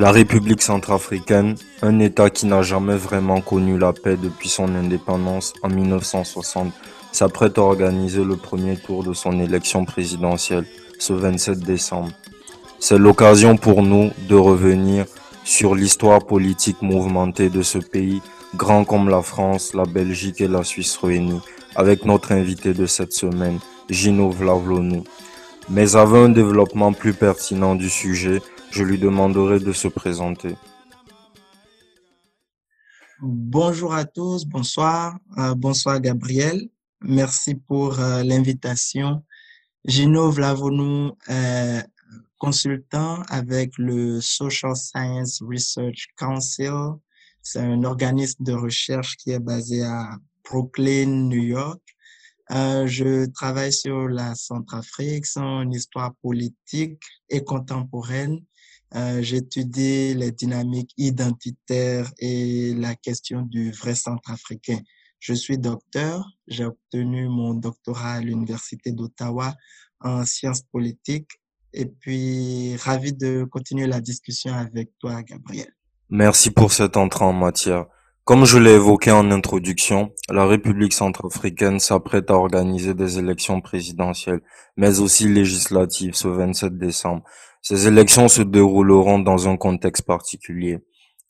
La République centrafricaine, un État qui n'a jamais vraiment connu la paix depuis son indépendance en 1960, s'apprête à organiser le premier tour de son élection présidentielle ce 27 décembre. C'est l'occasion pour nous de revenir sur l'histoire politique mouvementée de ce pays, grand comme la France, la Belgique et la Suisse réunies, avec notre invité de cette semaine, Gino Vlavlonou. Mais avant un développement plus pertinent du sujet, je lui demanderai de se présenter. Bonjour à tous, bonsoir, euh, bonsoir Gabriel. Merci pour euh, l'invitation. Gino Vlavonou est consultant avec le Social Science Research Council. C'est un organisme de recherche qui est basé à Brooklyn, New York. Euh, je travaille sur la Centrafrique, son histoire politique et contemporaine euh, J'étudie les dynamiques identitaires et la question du vrai centrafricain. Je suis docteur. J'ai obtenu mon doctorat à l'Université d'Ottawa en sciences politiques. Et puis, ravi de continuer la discussion avec toi, Gabriel. Merci pour cette entrée en matière. Comme je l'ai évoqué en introduction, la République centrafricaine s'apprête à organiser des élections présidentielles, mais aussi législatives ce 27 décembre. Ces élections se dérouleront dans un contexte particulier.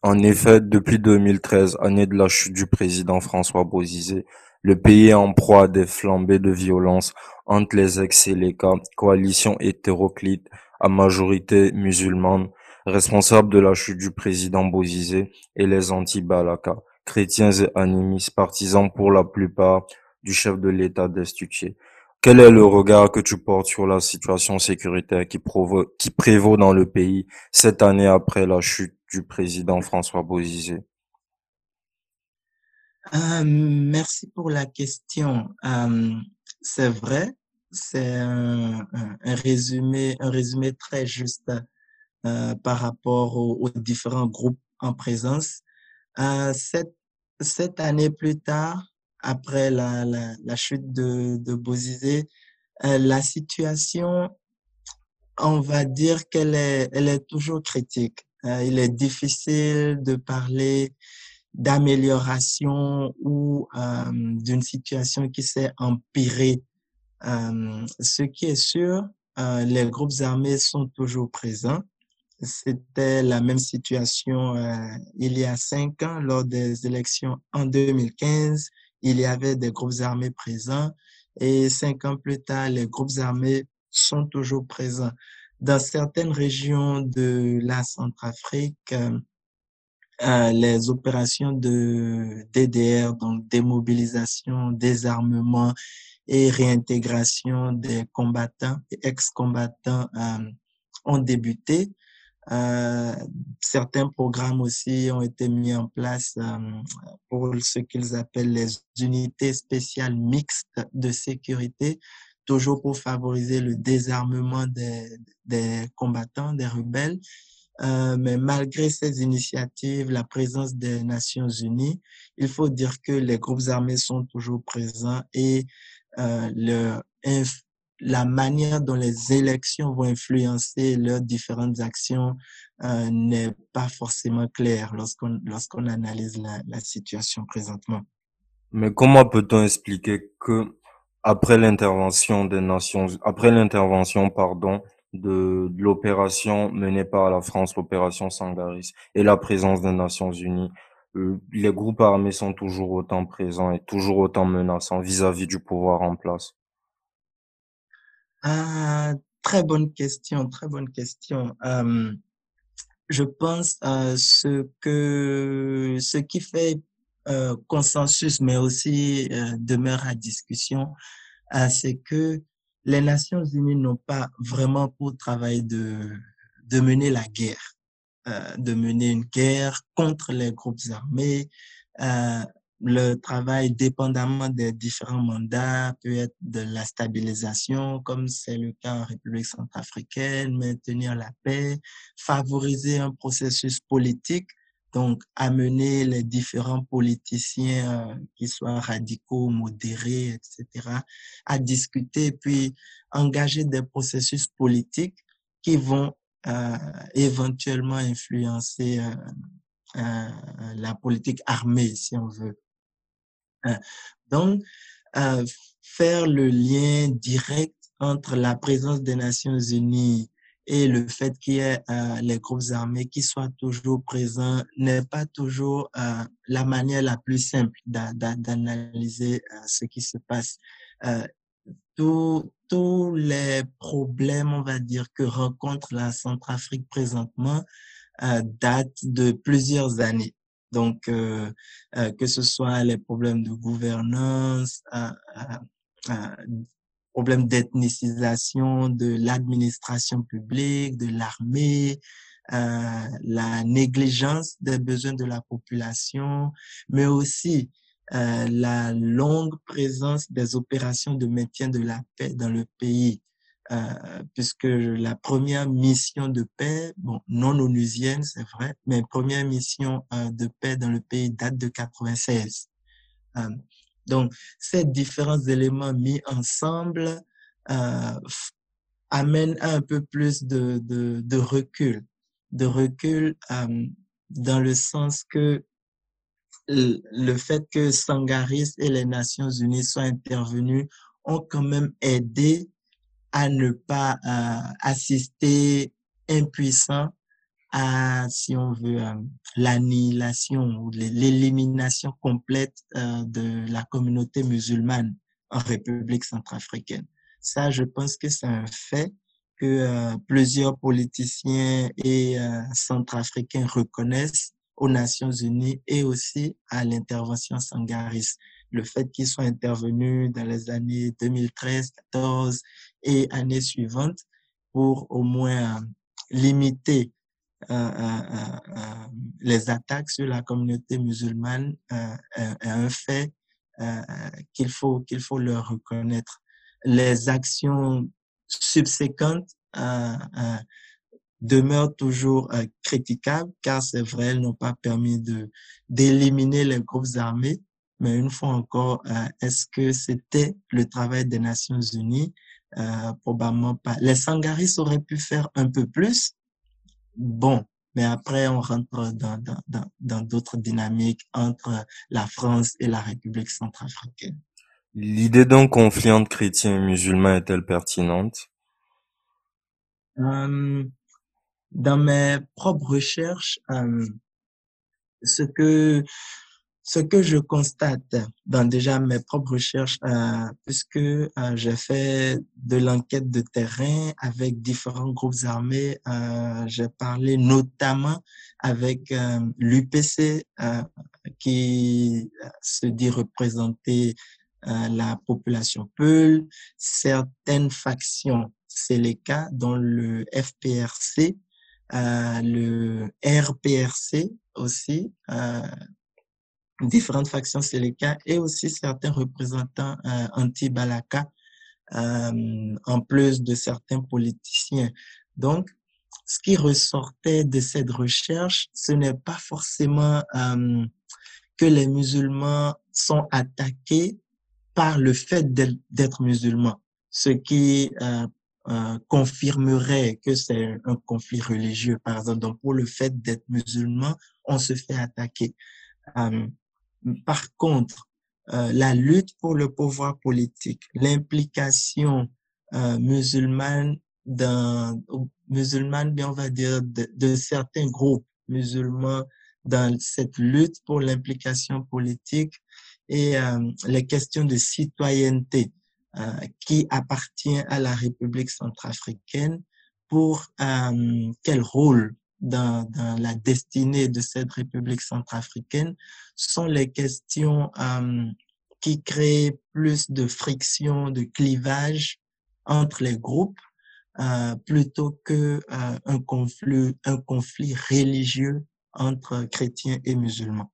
En effet, depuis 2013, année de la chute du président François Bozizé, le pays est en proie à des flambées de violence entre les ex-Séléka, coalition hétéroclite à majorité musulmane, responsable de la chute du président Bozizé, et les anti-Balaka, chrétiens et animistes, partisans pour la plupart du chef de l'État destitué. Quel est le regard que tu portes sur la situation sécuritaire qui, prévaut dans le pays cette année après la chute du président François Bozizé? Euh, Merci pour la question. Euh, c'est vrai, c'est un, résumé, un résumé très juste euh, par rapport aux, différents groupes en présence. cette, cette année plus tard, après la, chute de, de Bozizé, euh, la situation, on va dire qu'elle est, toujours critique. Euh, il est difficile de parler d'amélioration ou euh, d'une situation qui s'est empirée. Ce qui est sûr, les groupes armés sont toujours présents. C'était la même situation il y a cinq ans lors des élections en 2015 il y avait des groupes armés présents et cinq ans plus tard, les groupes armés sont toujours présents. Dans certaines régions de la Centrafrique, euh, euh les opérations de DDR, donc démobilisation, désarmement et réintégration des combattants et ex-combattants euh, ont débuté. Euh, certains programmes aussi ont été mis en place euh, pour ce qu'ils appellent les unités spéciales mixtes de sécurité, toujours pour favoriser le désarmement des, combattants, des rebelles. Euh, mais malgré ces initiatives, la présence des Nations Unies, il faut dire que les groupes armés sont toujours présents et euh, leur la manière dont les élections vont influencer leurs différentes actions euh, n'est pas forcément claire lorsqu'on lorsqu'on analyse la, la situation présentement. Mais comment peut-on expliquer que après l'intervention des nations, après l'intervention, pardon, de, de l'opération menée par la France, l'opération Sangaris, et la présence des Nations Unies, euh, les groupes armés sont toujours autant présents et toujours autant menaçants vis-à-vis -vis du pouvoir en place? Ah, très bonne question, très bonne question. Je pense euh, ce que ce qui fait euh, consensus, mais aussi euh, demeure à discussion, c'est que les Nations Unies n'ont pas vraiment pour travail de de mener la guerre, de mener une guerre contre les groupes armés. Euh, le travail, dépendamment des différents mandats, peut être de la stabilisation, comme c'est le cas en République centrafricaine, maintenir la paix, favoriser un processus politique, donc amener les différents politiciens, euh, qui soient radicaux, modérés, etc., à discuter, puis engager des processus politiques qui vont éventuellement influencer la politique armée, si on veut. Donc, faire le lien direct entre la présence des Nations Unies et le fait qu'il y ait euh, les groupes armés qui soient toujours présents n'est pas toujours euh, la manière la plus simple d'analyser euh, ce qui se passe. tous les problèmes, on va dire, que rencontre la Centrafrique présentement datent de plusieurs années. Donc, que ce soit les problèmes de gouvernance, problème d'ethnicisation de l'administration publique, de l'armée, euh, la négligence des besoins de la population, mais aussi euh, la longue présence des opérations de maintien de la paix dans le pays. Euh, puisque la première mission de paix, bon, non onusienne, c'est vrai, mais première mission euh, de paix dans le pays date de 96. Euh, donc, ces différents éléments mis ensemble amènent un peu plus de, recul, de recul dans le sens que le fait que Sangaris et les Nations Unies soient intervenus ont quand même aidé à ne pas euh, assister impuissant à, si on veut, euh, l'annihilation ou l'élimination complète euh, de la communauté musulmane en République centrafricaine. Ça, je pense que c'est un fait que euh, plusieurs politiciens et centrafricains reconnaissent aux Nations Unies et aussi à l'intervention sangaris. Le fait qu'ils soient intervenus dans les années 2013, 14 et années suivantes pour au moins limiter euh, euh, euh, les attaques sur la communauté musulmane est un fait qu'il faut, qu'il faut leur reconnaître. Les actions subséquentes demeurent toujours critiquables car c'est vrai, elles n'ont pas permis de d'éliminer les groupes armés. Mais une fois encore, est-ce que c'était le travail des Nations Unies? Probablement pas. Les Sangaris auraient pu faire un peu plus, bon, mais après, on rentre dans d'autres dynamiques entre la France et la République centrafricaine. L'idée d'un conflit entre chrétiens et musulmans est-elle pertinente? Euh, dans mes propres recherches, euh, ce que ce que je constate dans déjà mes propres recherches, euh, puisque euh, j'ai fait de l'enquête de terrain avec différents groupes armés, euh, j'ai parlé notamment avec euh, l'UPC euh, qui se dit représenter la population Peul, certaines factions cas dont le FPRC, le RPRC aussi, différentes factions cas et aussi certains représentants euh, anti-Balaka, euh, en plus de certains politiciens. Donc, ce qui ressortait de cette recherche, ce n'est pas forcément euh, que les musulmans sont attaqués par le fait d'être musulmans, ce qui euh, euh, confirmerait que c'est un conflit religieux, par exemple. Donc, pour le fait d'être musulman, on se fait attaquer. Euh, par contre, euh, la lutte pour le pouvoir politique, l'implication euh, musulmane dans, musulmane, bien on va dire, de, certains groupes musulmans dans cette lutte pour l'implication politique et euh, les questions de citoyenneté euh, qui appartient à la République centrafricaine pour euh, quel rôle dans, dans, la destinée de cette République centrafricaine sont les questions euh, qui créent plus de friction, de clivage entre les groupes euh, plutôt que euh, un conflit, un conflit religieux entre chrétiens et musulmans.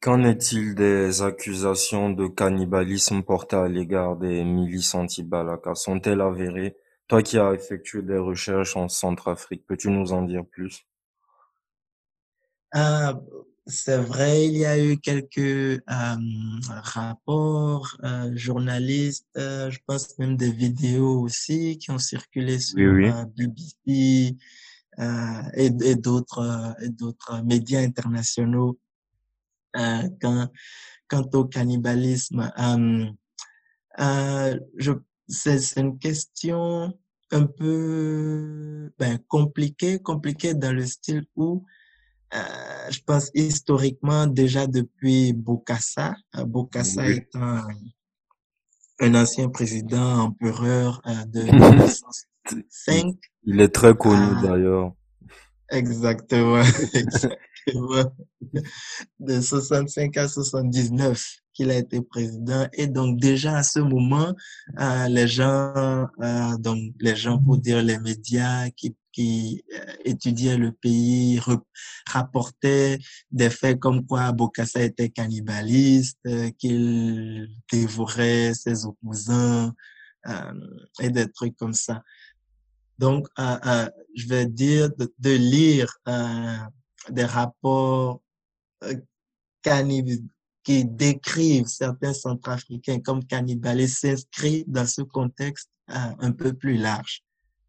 Qu'en est-il des accusations de cannibalisme portées à l'égard des milices anti-Balaka? Sont-elles avérées? Toi qui as effectué des recherches en Centrafrique, peux-tu nous en dire plus? Euh, C'est vrai, il y a eu quelques euh, rapports euh, journalistes, euh, je pense même des vidéos aussi qui ont circulé Oui, sur oui. euh, BBC euh, et, et d'autres euh, et d'autres médias internationaux euh, quant, quant au cannibalisme. Euh, euh, je, c'est, une question un peu ben, compliquée, compliquée dans le style où euh, je pense historiquement déjà depuis Bokassa, euh, Bokassa Oui. étant un ancien président empereur euh, de 1905 Il est très connu à d'ailleurs. exactement, exactement de 65 à 79 qu'il a été président. Et donc, déjà à ce moment, euh, les gens, euh, donc, les gens, pour dire les médias qui, euh, étudiaient le pays, rapportaient des faits comme quoi Bokassa était cannibaliste, qu'il dévorait ses opposants, et des trucs comme ça. Donc, je vais dire de, de lire des rapports qui décrivent certains centrafricains comme cannibales s'inscrit dans ce contexte euh, un peu plus large.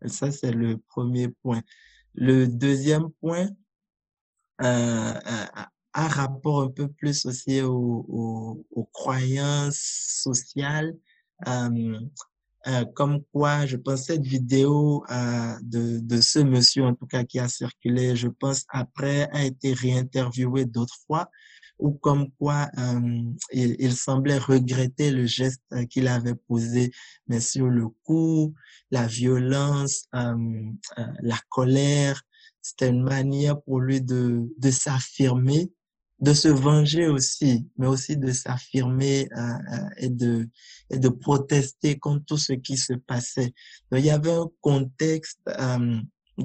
Ça, c'est le premier point. Le deuxième point euh, a un rapport un peu plus aussi aux, croyances sociales. Euh, euh, comme quoi, je pense cette vidéo euh, de, de ce monsieur, en tout cas, qui a circulé, je pense, après, a été réinterviewé d'autres fois, ou comme quoi euh, il, il, semblait regretter le geste qu'il avait posé, mais sur le coup, la violence, la colère, c'était une manière pour lui de, de s'affirmer de se venger aussi, mais aussi de s'affirmer euh, euh, et, de, et de protester contre tout ce qui se passait. Donc, il y avait un contexte euh,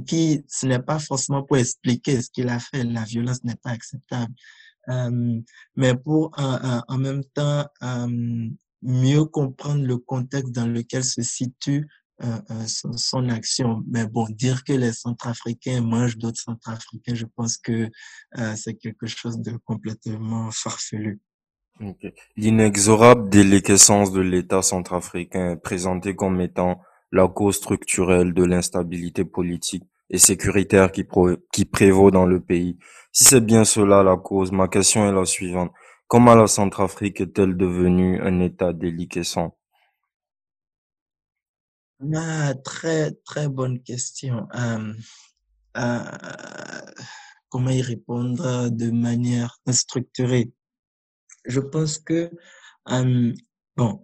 qui, ce n'est pas forcément pour expliquer ce qu'il a fait, la violence n'est pas acceptable, euh, mais pour en même temps euh, mieux comprendre le contexte dans lequel se situe euh, son, son, action. Mais bon, dire que les Centrafricains mangent d'autres Centrafricains, je pense que euh, c'est quelque chose de complètement farfelu. L'inexorable déliquescence de l'État centrafricain est présenté comme étant la cause structurelle de l'instabilité politique et sécuritaire qui, prévaut dans le pays. Si c'est bien cela la cause, ma question est la suivante. Comment la Centrafrique est-elle devenue un État déliquescent? Ah, très, très bonne question. Euh, euh, comment y répondre de manière structurée? Je pense que, euh, bon,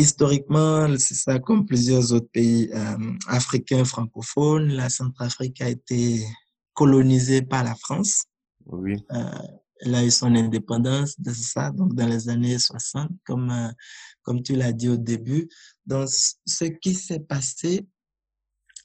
historiquement, c'est ça, comme plusieurs autres pays euh, africains francophones, la Centrafrique a été colonisée par la France. Oui. Euh, elle a eu son indépendance de ça, donc dans les années 60, comme, euh, comme tu l'as dit au début. Donc, ce qui s'est passé,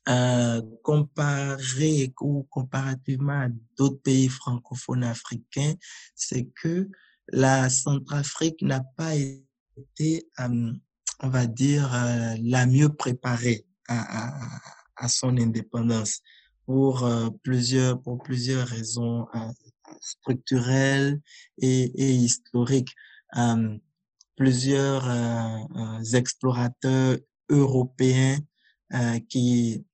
euh, comparé ou comparativement à d'autres pays francophones africains, c'est que la Centrafrique n'a pas été, euh, on va dire, euh, la mieux préparée à, son indépendance pour euh, plusieurs pour plusieurs raisons structurelles et, historiques. plusieurs explorateurs européens qui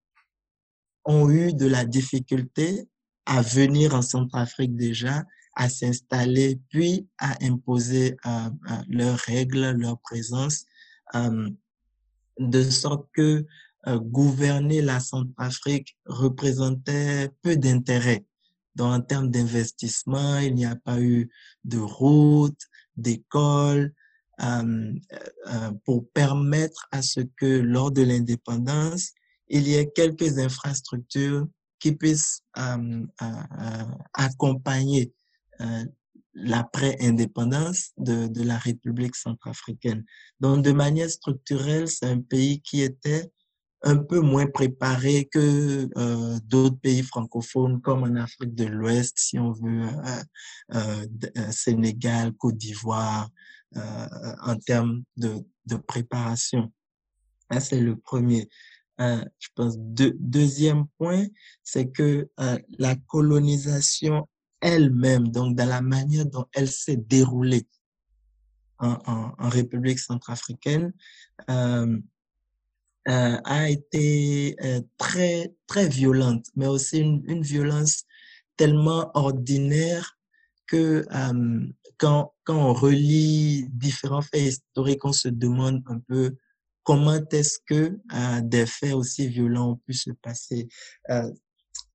ont eu de la difficulté à venir en Centrafrique déjà, à s'installer, puis à imposer euh, leurs règles, leur présence, euh, de sorte que euh, gouverner la Centrafrique représentait peu d'intérêt. Donc, en termes d'investissement, il n'y a pas eu de route, d'école, euh, euh, pour permettre à ce que lors de l'indépendance, il y ait quelques infrastructures qui puissent euh, accompagner l'après-indépendance de, de la République centrafricaine. Donc, de manière structurelle, c'est un pays qui était un peu moins préparé que euh, d'autres pays francophones comme en Afrique de l'Ouest, si on veut, euh, euh, Sénégal, Côte d'Ivoire, en termes de, de préparation. Ça, c'est le premier. je pense. De, deuxième point, c'est que la colonisation elle-même, donc dans la manière dont elle s'est déroulée en, en, République centrafricaine, euh, euh, a été euh, très, très violente, mais aussi une, une violence tellement ordinaire que euh, quand, quand on relit différents faits historiques, on se demande un peu comment est-ce que euh, des faits aussi violents ont pu se passer. Euh,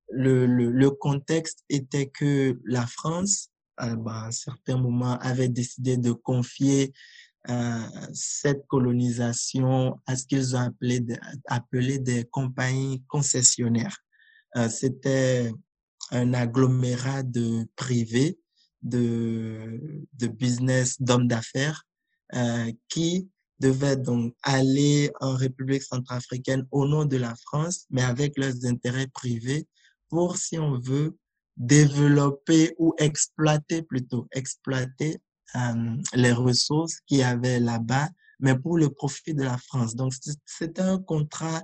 le, le, le, contexte était que la France, euh, ben, à un certain moment, avait décidé de confier euh, cette colonisation à ce qu'ils ont appelé, appelé des compagnies concessionnaires. Euh, C'était un agglomérat de privés, de, de business, d'hommes d'affaires euh, qui devaient donc aller en République centrafricaine au nom de la France, mais avec leurs intérêts privés pour, si on veut, développer ou exploiter plutôt, exploiter euh, les ressources qu'il y avait là-bas, mais pour le profit de la France. Donc, c'est un contrat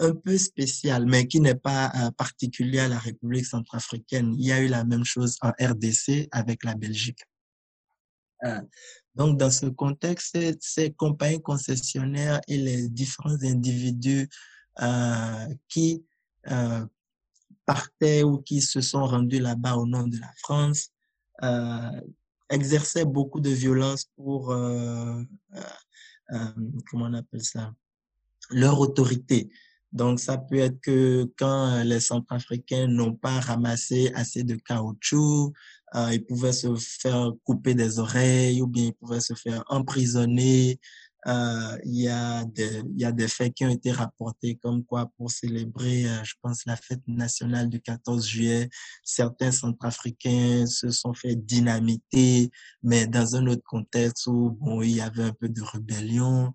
un peu spécial, mais qui n'est pas euh, particulier à la République centrafricaine. Il y a eu la même chose en RDC avec la Belgique. Euh, donc, dans ce contexte, ces compagnies concessionnaires et les différents individus euh, qui partaient ou qui se sont rendus là-bas au nom de la France euh, exerçaient beaucoup de violence pour, euh, euh, comment on appelle ça, leur autorité. Donc, ça peut être que quand les Centrafricains n'ont pas ramassé assez de caoutchouc, ils pouvaient se faire couper des oreilles ou bien ils pouvaient se faire emprisonner. Euh, il, y a des, il y a des faits qui ont été rapportés comme quoi pour célébrer, euh, je pense, la fête nationale du 14 juillet, certains Centrafricains se sont fait dynamiter, mais dans un autre contexte où bon, il y avait un peu de rébellion.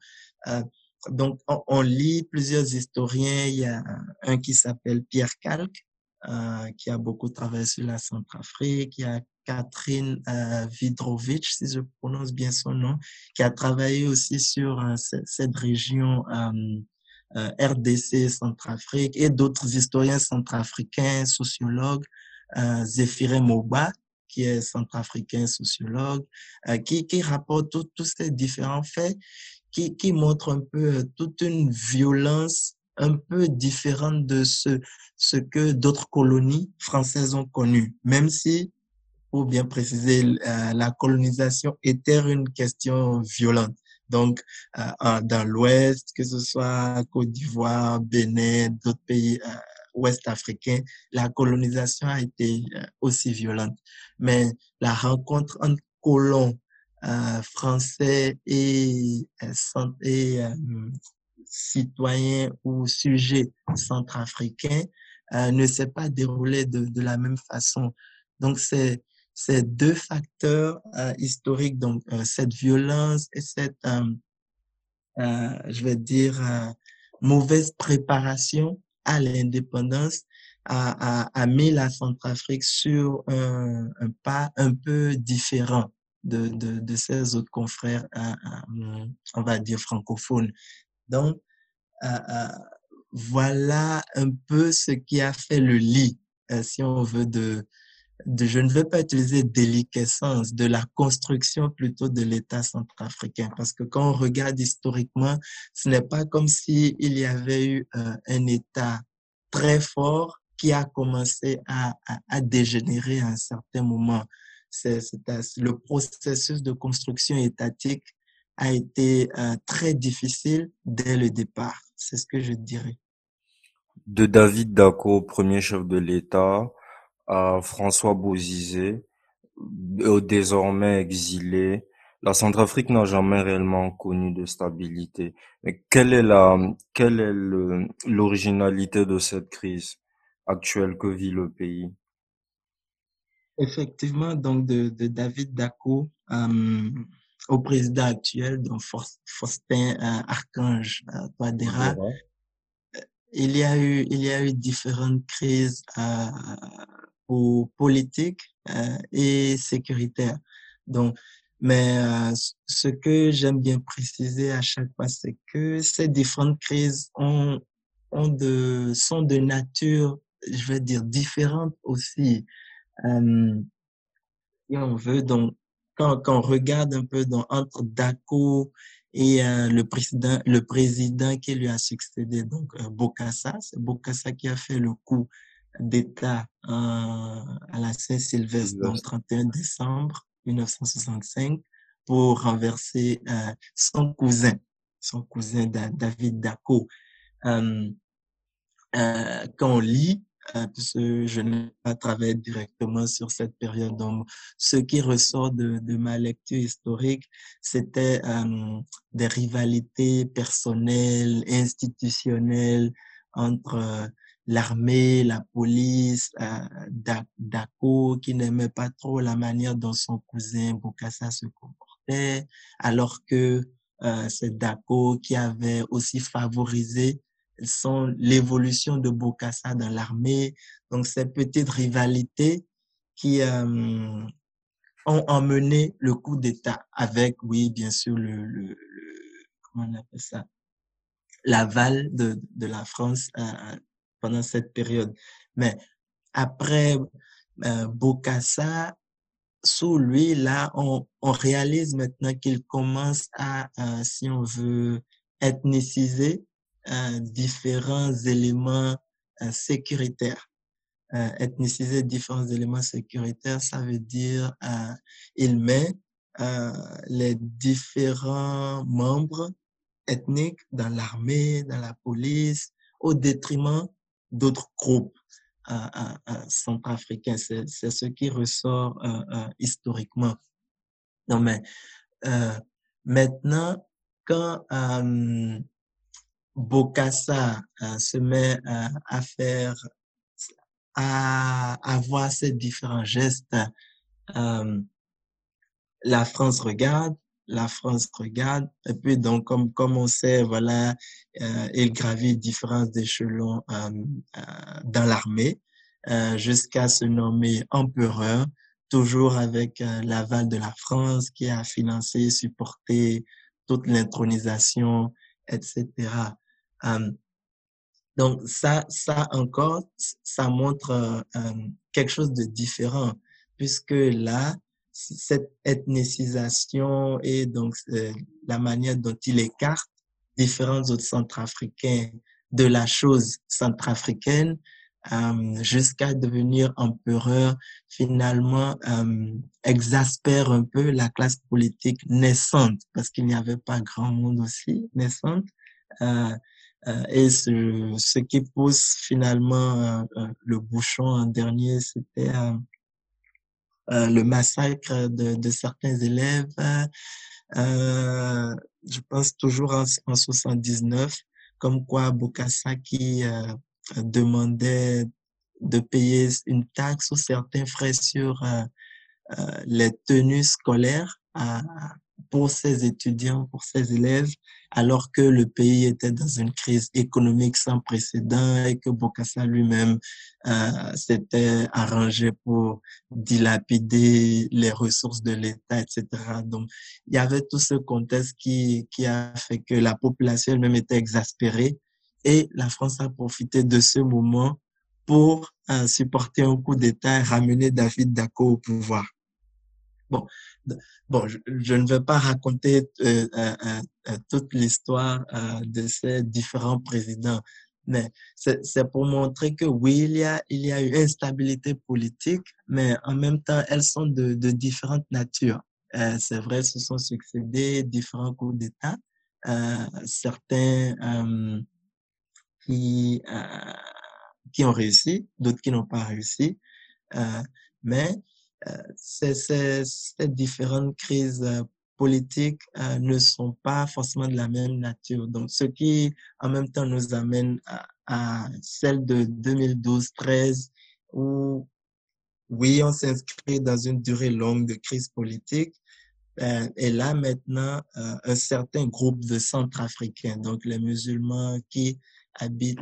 Euh, donc, on, on, lit plusieurs historiens. Il y a un qui s'appelle Pierre Calque, euh, qui a beaucoup travaillé sur la Centrafrique. Catherine euh, Vidrovich, si je prononce bien son nom, qui a travaillé aussi sur euh, cette région euh, euh RDC, Centrafrique, et d'autres historiens centrafricains, sociologues, euh, Zéphiré Moba, qui est centrafricain sociologue, qui, qui rapporte tous ces différents faits qui, qui montre un peu toute une violence un peu différente de ce, ce que d'autres colonies françaises ont connu, même si, pour bien préciser, euh, la colonisation était une question violente. Donc, euh, dans l'Ouest, que ce soit Côte d'Ivoire, Bénin, d'autres pays euh, ouest africains, la colonisation a été aussi violente. Mais la rencontre entre colons euh, français et, et euh, citoyens ou sujets centrafricains euh, ne s'est pas déroulée de, de, la même façon. Donc, c'est ces deux facteurs euh, historiques, donc cette violence et cette, je vais dire, mauvaise préparation à l'indépendance a, mis la Centrafrique sur un, pas un peu différent de, de, ses autres confrères, euh, euh, on va dire francophones. Donc, euh, voilà un peu ce qui a fait le lit, si on veut, de, de, je ne veux pas utiliser déliquescence, de la construction plutôt de l'État centrafricain. Parce que quand on regarde historiquement, ce n'est pas comme s'il y avait eu euh, un État très fort qui a commencé à, à, à, dégénérer à un certain moment c'est, le processus de construction étatique a été euh, très difficile dès le départ. C'est ce que je dirais. De David Daco, premier chef de l'État, à François Bozizé, désormais exilé, la Centrafrique n'a jamais réellement connu de stabilité. Mais quelle est la, quelle est l'originalité de cette crise actuelle que vit le pays? Effectivement, donc de, de David Daco euh, au président actuel, donc Faustin euh, Archange euh, euh, il y a eu il y a eu différentes crises euh, politiques euh, et sécuritaires. Donc, mais ce que j'aime bien préciser à chaque fois, c'est que ces différentes crises ont, ont de, sont de nature, je vais dire, différente aussi. Euh, on veut. Donc, quand, quand on regarde un peu dans, entre Dako et euh, le président le président qui lui a succédé donc euh, Bokassa c'est Bokassa qui a fait le coup d'État euh, à la Saint-Sylvestre le 31 décembre 1965 pour renverser euh, son cousin son cousin David Dako euh, euh, quand on lit euh, puisque je n'ai pas travaillé directement sur cette période. Donc, ce qui ressort de, de ma lecture historique, c'était euh, des rivalités personnelles, institutionnelles entre euh, l'armée, la police, euh, Dako, qui n'aimait pas trop la manière dont son cousin Bokassa se comportait, alors que euh, c'est Dako qui avait aussi favorisé sont l'évolution de Bokassa dans l'armée. Donc, ces petites rivalités qui euh, ont emmené le coup d'État avec, oui, bien sûr, le, le, le, comment on appelle ça, l'aval de, de la France euh, pendant cette période. Mais après euh, Bokassa, sous lui, là, on, réalise maintenant qu'il commence à, euh, si on veut, ethniciser euh, différents éléments sécuritaires. Ethniciser différents éléments sécuritaires, ça veut dire il met les différents membres ethniques dans l'armée, dans la police, au détriment d'autres groupes euh, euh, centrafricains. C'est ce qui ressort euh, historiquement. Non, mais maintenant, quand Bokassa euh, se met euh, à faire, à avoir ces différents gestes. Euh, la France regarde, la France regarde, et puis donc comme on sait, voilà, euh, il gravit différents échelons euh, euh, dans l'armée jusqu'à se nommer empereur, toujours avec l'aval de la France qui a financé, supporté toute l'intronisation, etc. Donc ça, ça encore, ça montre quelque chose de différent, puisque là, cette ethnicisation et donc la manière dont il écarte différents autres centrafricains de la chose centrafricaine euh, jusqu'à devenir empereur, finalement euh, exaspère un peu la classe politique naissante, parce qu'il n'y avait pas grand monde aussi naissante. Euh, euh, et ce, ce qui pousse finalement euh, euh, le bouchon en dernier, c'était le massacre de, de certains élèves. je pense toujours en, en 79, comme quoi Bokassa qui demandait de payer une taxe ou certains frais sur les tenues scolaires à, pour ses étudiants, pour ses élèves, alors que le pays était dans une crise économique sans précédent et que Bokassa lui-même euh, s'était arrangé pour dilapider les ressources de l'État, etc. Donc, il y avait tout ce contexte qui, qui a fait que la population elle-même était exaspérée et la France a profité de ce moment pour euh, supporter un coup d'État et ramener David Dako au pouvoir. Bon, bon je, ne vais pas raconter euh, toute l'histoire euh, de ces différents présidents, mais c'est pour montrer que oui, il y, a, il y a eu instabilité politique, mais en même temps, elles sont de, de différentes natures. Euh, c'est vrai, se sont succédés différents coups d'État, certains qui, qui ont réussi, d'autres qui n'ont pas réussi, mais ces, différentes crises euh, politiques euh, ne sont pas forcément de la même nature. Donc, ce qui en même temps nous amène à, celle de 2012-13 où, oui, on s'inscrit dans une durée longue de crise politique. Euh, et là, maintenant, un certain groupe de centrafricains, donc les musulmans qui habitent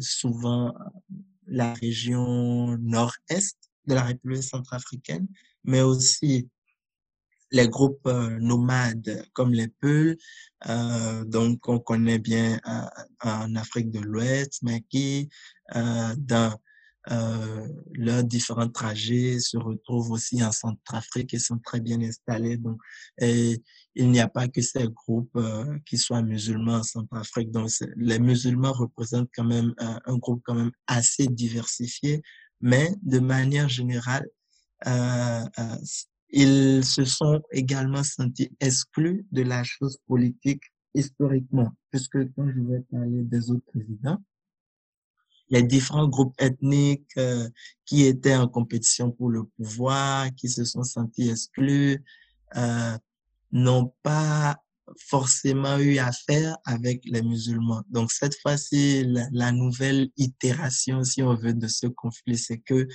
souvent la région nord-est de la République centrafricaine, mais aussi les groupes euh, nomades comme les Peuls, euh, donc on connaît bien euh, en Afrique de l'Ouest, mais qui, dans leurs différents trajets se retrouvent aussi en Centrafrique et sont très bien installés. Donc, et il n'y a pas que ces groupes qui soient musulmans en Centrafrique. Donc, les musulmans représentent quand même euh, un groupe quand même assez diversifié, mais de manière générale, euh, euh, ils se sont également sentis exclus de la chose politique historiquement, puisque quand je vais parler des autres présidents, les différents groupes ethniques euh, qui étaient en compétition pour le pouvoir, qui se sont sentis exclus, euh, n'ont pas forcément eu affaire avec les musulmans. Donc cette fois-ci, la, nouvelle itération, si on veut, de ce conflit, c'est que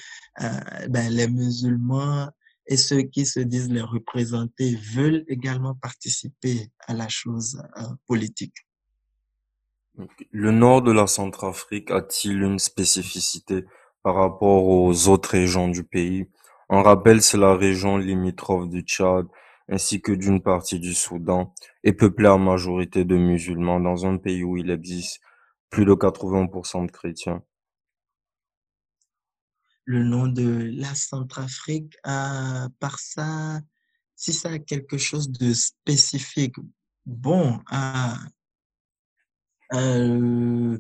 euh, ben, les musulmans et ceux qui se disent les représenter veulent également participer à la chose euh, politique. Le nord de la Centrafrique a-t-il une spécificité par rapport aux autres régions du pays? En rappel, c'est la région limitrophe du Tchad ainsi que d'une partie du Soudan est peuplée à majorité de musulmans dans un pays où il existe plus de 80% de chrétiens. Le nom de la Centrafrique, euh, par ça, si ça a quelque chose de spécifique, bon, euh,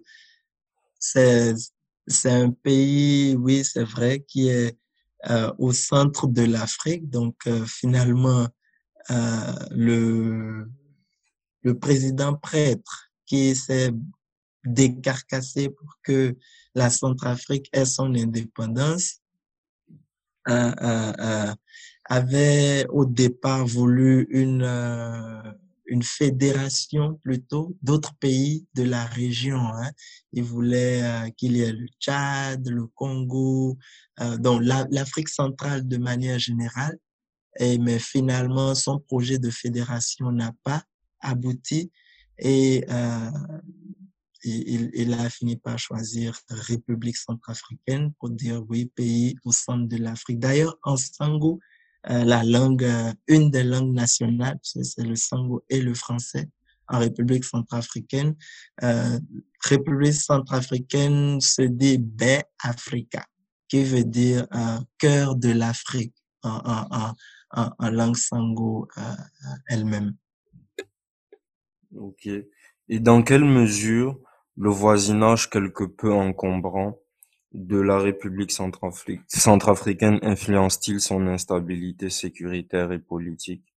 c'est, un pays, oui, c'est vrai, qui est euh, au centre de l'Afrique. Donc, euh, finalement, le, le président prêtre qui s'est décarcassé pour que la Centrafrique ait son indépendance, euh, euh, euh avait au départ voulu une une fédération plutôt d'autres pays de la région. Hein. Il voulait euh, qu'il y ait le Tchad, le Congo, euh, donc l'Afrique centrale de manière générale. Mais finalement, son projet de fédération n'a pas abouti et euh, il, a fini par choisir République centrafricaine pour dire oui, pays au centre de l'Afrique. D'ailleurs, en Sango, euh, la langue, euh, une des langues nationales, c'est le sango et le français en République centrafricaine. République centrafricaine se dit Bé Africa, qui veut dire cœur de l'Afrique en, en, langue sango euh, elle-même. Ok. Et dans quelle mesure le voisinage quelque peu encombrant de la République centrafricaine influence-t-il son instabilité sécuritaire et politique?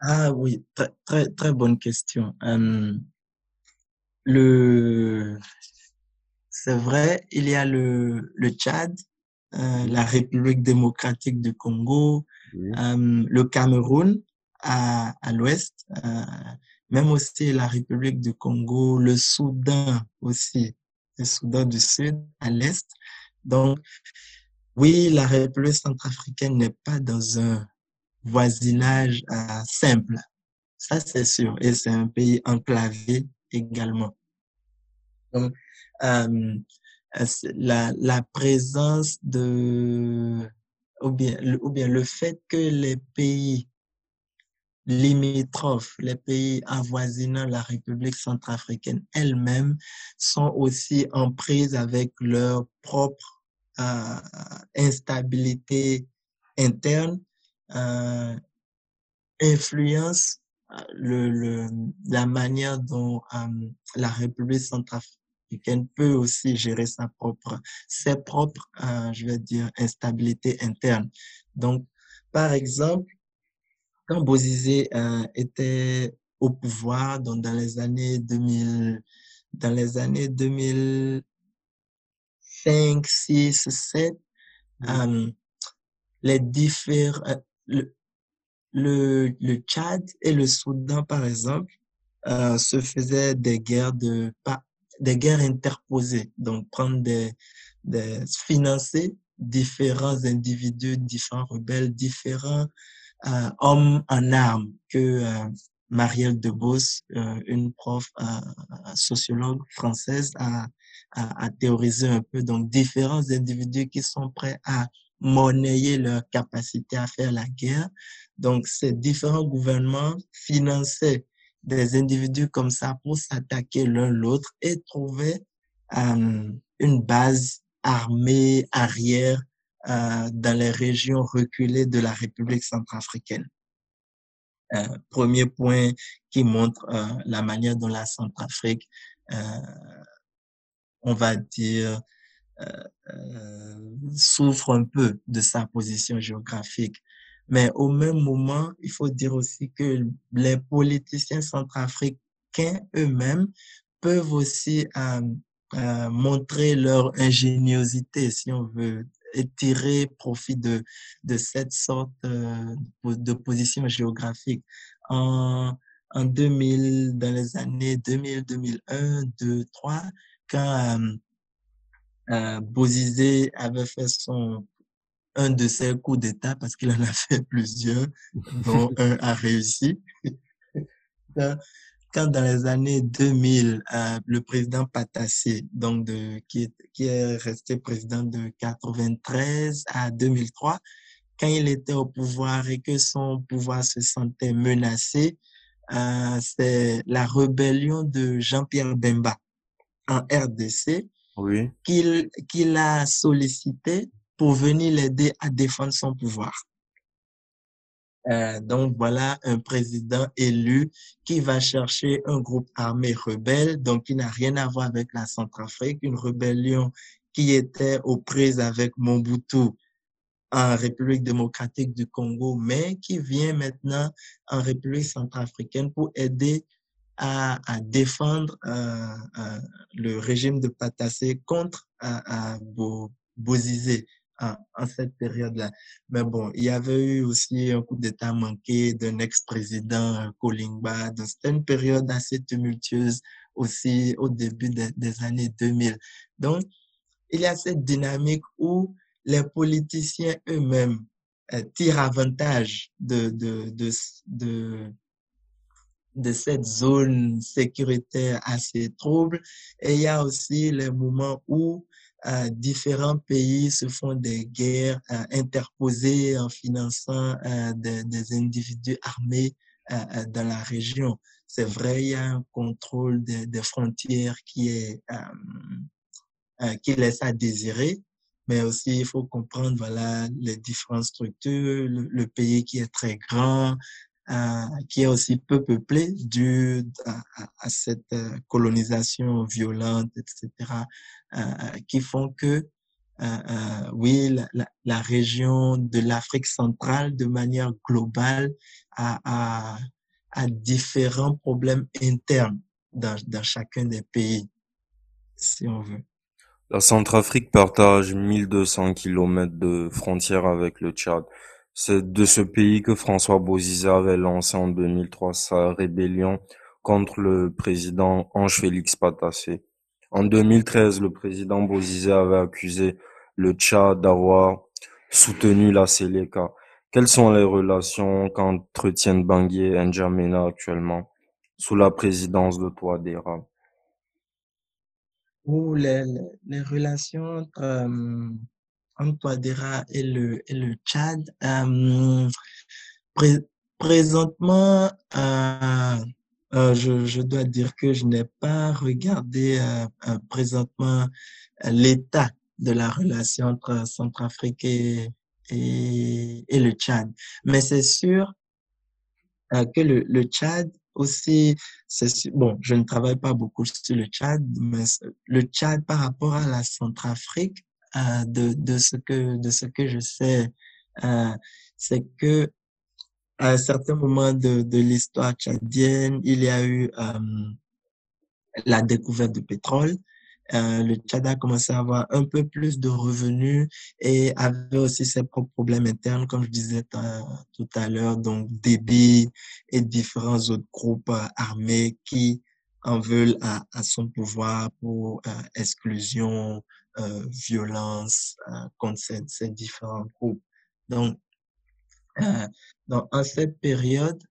Ah oui, très, très, très bonne question. Euh, le, c'est vrai, il y a le, le Tchad, euh, la République démocratique du Congo, euh, le Cameroun à, à l'ouest, euh, même aussi la République du Congo, le Soudan aussi le Soudan du Sud à l'est. Donc, oui, la République centrafricaine n'est pas dans un voisinage euh, simple. Ça, c'est sûr. Et c'est un pays enclavé également. Donc, euh, la, la présence de, ou bien, ou bien le fait que les pays limitrophes, les pays avoisinant la République centrafricaine elle-même sont aussi en prise avec leur propre euh, instabilité interne, euh, influence le, le, la manière dont euh, la République centrafricaine peut aussi gérer sa propre, ses propres, euh, je vais dire, instabilité interne. Donc, par exemple, quand Bozizé euh, était au pouvoir, donc dans les années 2000, dans les années 2005, 6, 7, euh, les différents, euh, le, le, le, Tchad et le Soudan, par exemple, euh, se faisaient des guerres de, pas, des guerres interposées, donc prendre des, des financer différents individus, différents rebelles, différents euh, homme en armes que euh, Marielle Debos, euh, une prof sociologue française, a, a, a, théorisé un peu. Donc, différents individus qui sont prêts à monnayer leur capacité à faire la guerre. Donc, ces différents gouvernements finançaient des individus comme ça pour s'attaquer l'un l'autre et trouver euh, une base armée arrière dans les régions reculées de la République centrafricaine. premier point qui montre la manière dont la Centrafrique, on va dire, souffre un peu de sa position géographique. Mais au même moment, il faut dire aussi que les politiciens centrafricains eux-mêmes peuvent aussi euh, euh, montrer leur ingéniosité, si on veut, et tirer profit de, de cette sorte euh, de position géographique. En, en 2000, dans les années 2000, 2001, 2003, 3, quand euh, Bozizé avait fait son un de ses coups d'État parce qu'il en a fait plusieurs, dont un a réussi. Quand dans les années 2000, euh, le président Patassé, donc de, qui, est, qui est resté président de 93 à 2003, quand il était au pouvoir et que son pouvoir se sentait menacé, euh, c'est la rébellion de Jean-Pierre Bemba en RDC oui. qu'il qu'il a sollicité pour venir l'aider à défendre son pouvoir. Euh, donc voilà un président élu qui va chercher un groupe armé rebelle, donc qui n'a rien à voir avec la Centrafrique, une rébellion qui était aux prises avec Mobutu en République démocratique du Congo, mais qui vient maintenant en République centrafricaine pour aider à, à défendre euh, euh, le régime de Patassé contre Bozizé en, cette période-là. Mais bon, il y avait eu aussi un coup d'État manqué d'un ex-président Kolingba. C'était une période assez tumultueuse aussi au début des années 2000. Donc, il y a cette dynamique où les politiciens eux-mêmes euh, tirent avantage de, de, de, de cette zone sécuritaire assez trouble. Et il y a aussi les moments où différents pays se font des guerres interposées en finançant des, des, individus armés dans la région. C'est vrai, il y a un contrôle des, frontières qui est qui laisse à désirer, mais aussi il faut comprendre voilà les différentes structures, le pays qui est très grand, euh, qui est aussi peu peuplé dû à, à, cette euh, colonisation violente, etc., euh, qui font que, oui, la, la, la, région de l'Afrique centrale, de manière globale, a, a, a différents problèmes internes dans, dans chacun des pays, si on veut. La Centrafrique partage 1200 km de frontières avec le Tchad. C'est de ce pays que François Bozizé avait lancé en 2003 sa rébellion contre le président Ange-Félix Patassé. En 2013, le président Bozizé avait accusé le Tchad d'avoir soutenu la Séléka. Quelles sont les relations qu'entretiennent Bangui et N'Djamena actuellement sous la présidence de Touadéra? Ou les, les relations entre euh, entre et le, et le Tchad. Euh, présentement, euh, euh, je, je, dois dire que je n'ai pas regardé présentement l'état de la relation entre Centrafrique et, et, et le Tchad. Mais c'est sûr que le, le Tchad aussi, bon, je ne travaille pas beaucoup sur le Tchad, mais le Tchad par rapport à la Centrafrique, euh, de, de, ce que, de ce que je sais, euh, c'est que à un certain moment de, de l'histoire tchadienne, il y a eu euh, la découverte du pétrole. Le Tchad a commencé à avoir un peu plus de revenus et avait aussi ses propres problèmes internes, comme je disais tout à l'heure, donc débit et différents autres groupes armés qui en veulent à, à son pouvoir pour exclusion, euh, violence euh, contre ces, différents groupes. Donc, euh, dans, en cette période,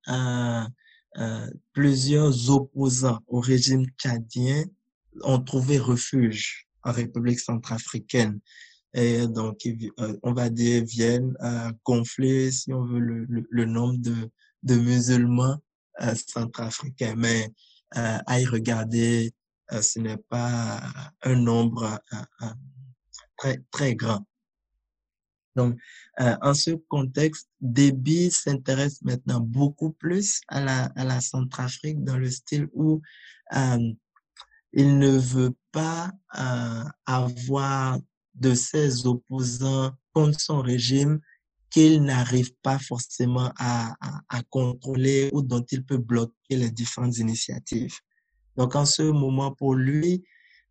plusieurs opposants au régime tchadien ont trouvé refuge en République centrafricaine. Et donc, on va dire, viennent gonfler, si on veut, le nombre de, de musulmans centrafricains. Mais à y regarder, ce n'est pas un nombre très, très grand. Donc, en ce contexte, Déby s'intéresse maintenant beaucoup plus à la, à la Centrafrique dans le style où il ne veut pas avoir de ses opposants contre son régime qu'il n'arrive pas forcément à, à, contrôler ou dont il peut bloquer les différentes initiatives. Donc, en ce moment, pour lui,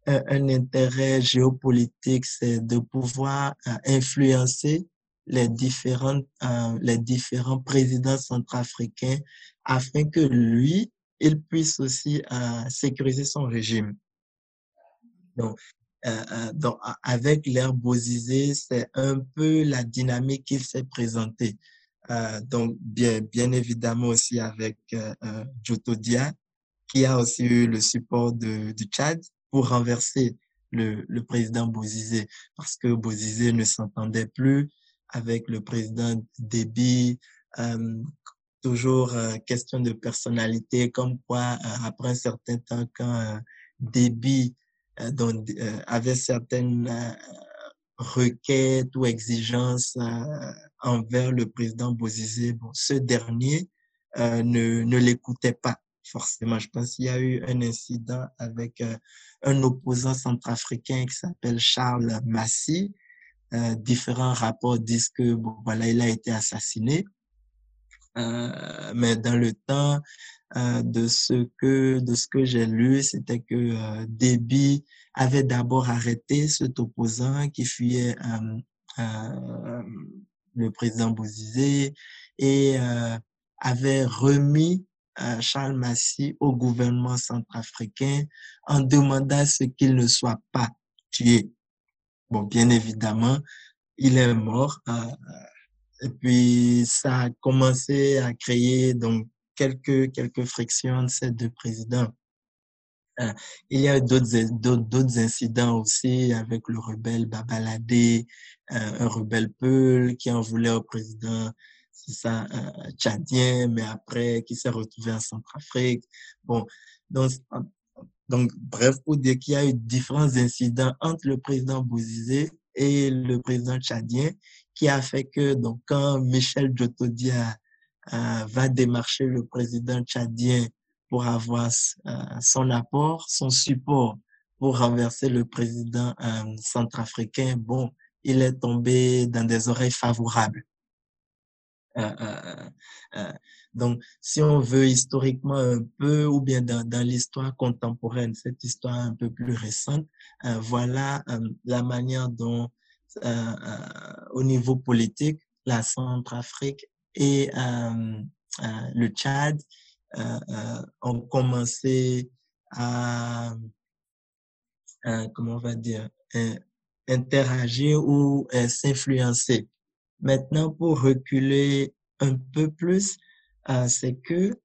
un, intérêt géopolitique, c'est de pouvoir euh, influencer les, différentes, euh, les différents présidents centrafricains afin que lui, il puisse aussi euh, sécuriser son régime. Donc, euh, euh, donc, avec l'ère Bozizé, c'est un peu la dynamique qu'il s'est présentée. Euh, donc, bien, bien évidemment aussi avec euh, euh, Jotodia, qui a aussi eu le support de, du Tchad pour renverser le, le président Bozizé, parce que Bozizé ne s'entendait plus avec le président Déby, euh, toujours question de personnalité, comme quoi, après un certain temps, quand Déby euh, euh, avait certaines euh, requêtes ou exigences envers le président Bozizé. Bon, ce dernier ne, ne l'écoutait pas forcément. Je pense qu'il y a eu un incident avec un opposant centrafricain qui s'appelle Charles Massy. Euh, différents rapports disent que bon, voilà, il a été assassiné. Euh, mais dans le temps, euh, de ce que de ce que j'ai lu, c'était que euh, Déby avait d'abord arrêté cet opposant qui fuyait euh, euh le président Bozizé et euh, avait remis Charles Massy au gouvernement centrafricain en demandant ce qu'il ne soit pas tué. Bon, bien évidemment, il est mort. et puis, ça a commencé à créer donc quelques, quelques frictions entre ces deux présidents. Euh, il y a d'autres incidents aussi avec le rebelle Babalade, euh, un rebelle Peul qui en voulait au président c'est ça, euh, tchadien, mais après qui s'est retrouvé en Centrafrique. Bon, donc, donc bref, pour dire qu'il y a eu différents incidents entre le président Bouzizé et le président tchadien qui a fait que donc quand Michel Djotodia euh, va démarcher le président tchadien pour avoir euh, son apport, son support pour renverser le président euh, centrafricain, bon, il est tombé dans des oreilles favorables. Donc, si on veut historiquement un peu, ou bien dans, l'histoire contemporaine, cette histoire un peu plus récente, voilà la manière dont, au niveau politique, la Centrafrique et euh, euh, le Tchad euh, ont commencé à, comment on va dire, interagir ou s'influencer. Maintenant, pour reculer un peu plus, c'est que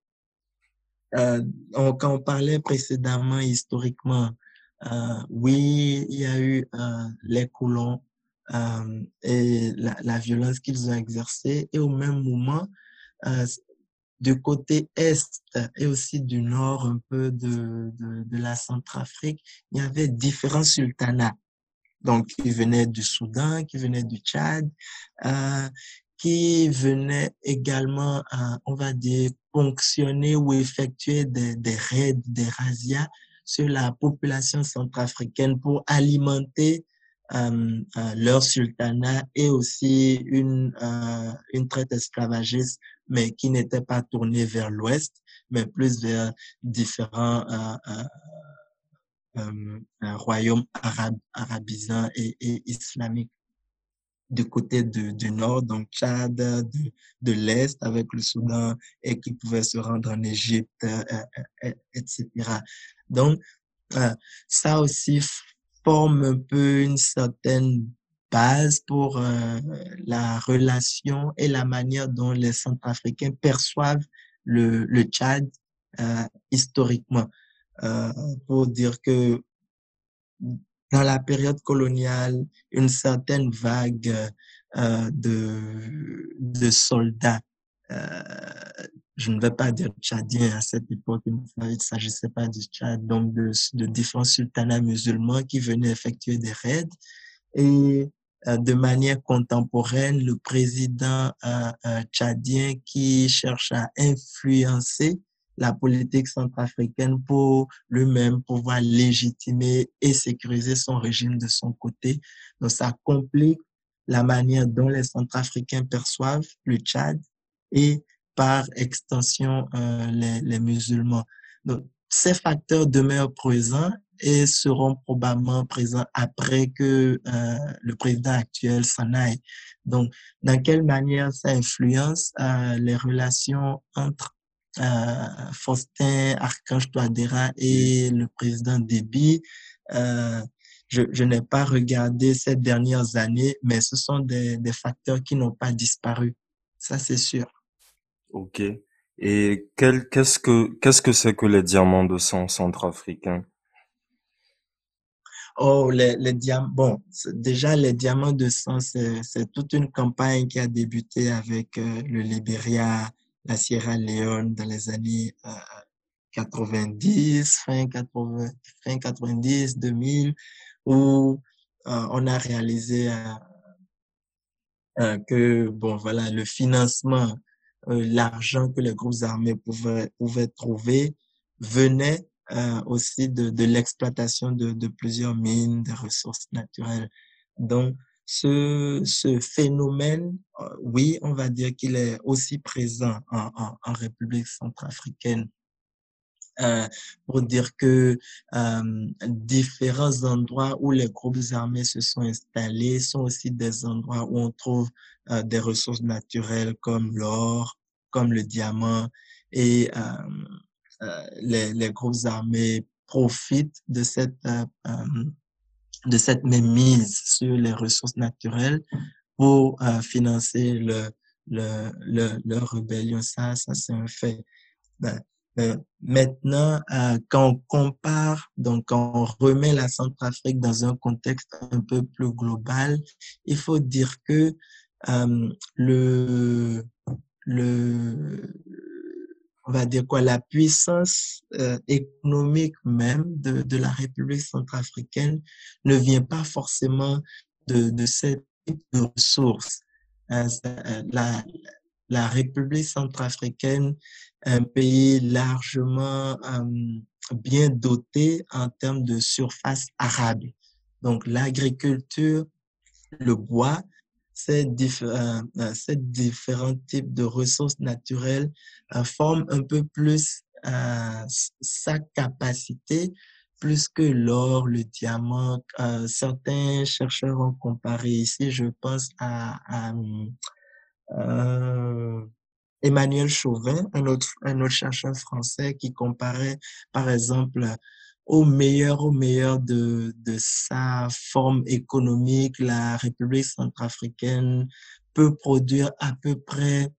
quand on parlait précédemment historiquement, oui, il y a eu les colons euh, et la, la violence qu'ils ont exercée. Et au même moment, euh, du côté est et aussi du nord, un peu de, de, de la Centrafrique, il y avait différents sultanats. Donc, qui venaient du Soudan, qui venaient du Tchad, euh, qui venaient également, euh, on va dire, ponctionner ou effectuer des, des raids, des razzias sur la population centrafricaine pour alimenter euh, euh, leur sultanat et aussi une, euh, une traite esclavagiste, mais qui n'était pas tournée vers l'ouest, mais plus vers différents royaumes arabes, arabisants et, et islamiques du côté de, du nord, donc Tchad, de, l'est avec le Soudan et qui pouvaient se rendre en Égypte, etc. Donc, ça aussi forme un peu une certaine base pour euh, la relation et la manière dont les Centrafricains perçoivent le, Tchad euh, historiquement. Euh, pour dire que dans la période coloniale, une certaine vague euh, de, de soldats je ne vais pas dire tchadien à cette époque, il ne s'agissait pas du Tchad, donc de, de différents sultanats musulmans qui venaient effectuer des raids. Et euh, de manière contemporaine, le président euh, euh, tchadien qui cherche à influencer la politique centrafricaine pour lui-même pouvoir légitimer et sécuriser son régime de son côté. Donc, ça complique la manière dont les Centrafricains perçoivent le Tchad et par extension euh, les, les, musulmans. Donc, ces facteurs demeurent présents et seront probablement présents après que euh, le président actuel s'en aille. Donc, dans quelle manière ça influence euh, les relations entre Faustin Archange Touadéra et le président Déby euh, je, je n'ai pas regardé ces dernières années, mais ce sont des, des facteurs qui n'ont pas disparu. Ça, c'est sûr. Ok. Et quel, qu'est-ce que, qu'est-ce que c'est que les diamants de sang centrafricains? Oh, les, les diamants. Bon, déjà, les diamants de sang, c'est, c'est toute une campagne qui a débuté avec euh, le Libéria, la Sierra Leone dans les années euh, 90, fin 80, fin 90, 2000, où euh, on a réalisé euh, euh, que, bon, voilà, le financement, l'argent que les groupes armés pouvaient, pouvaient trouver venait aussi de, de l'exploitation de, de plusieurs mines, de ressources naturelles. Donc, ce, ce phénomène, oui, on va dire qu'il est aussi présent en, en, en République centrafricaine. Euh, pour dire que euh, différents endroits où les groupes armés se sont installés sont aussi des endroits où on trouve euh, des ressources naturelles comme l'or, comme le diamant, et euh, euh, les, les, groupes armés profitent de cette de cette même mise sur les ressources naturelles pour financer le, le, le, leur rébellion. Ça, ça c'est un fait. Ben, euh, maintenant, euh, quand on compare, donc quand on remet la Centrafrique dans un contexte un peu plus global, il faut dire que euh, le, le, on va dire quoi, la puissance euh, économique même de, de la République centrafricaine ne vient pas forcément de, de cette de ressources. Euh, la, la République centrafricaine, un pays largement euh, bien doté en termes de surface arable. Donc l'agriculture, le bois, ces, différents, euh, ces différents types de ressources naturelles euh, forment un peu plus euh, sa capacité plus que l'or, le diamant. Euh, certains chercheurs ont comparé ici, je pense à, euh, Emmanuel Chauvin, un autre, un autre chercheur français qui comparait, par exemple, au meilleur, au meilleur de, de sa forme économique, la République centrafricaine peut produire à peu près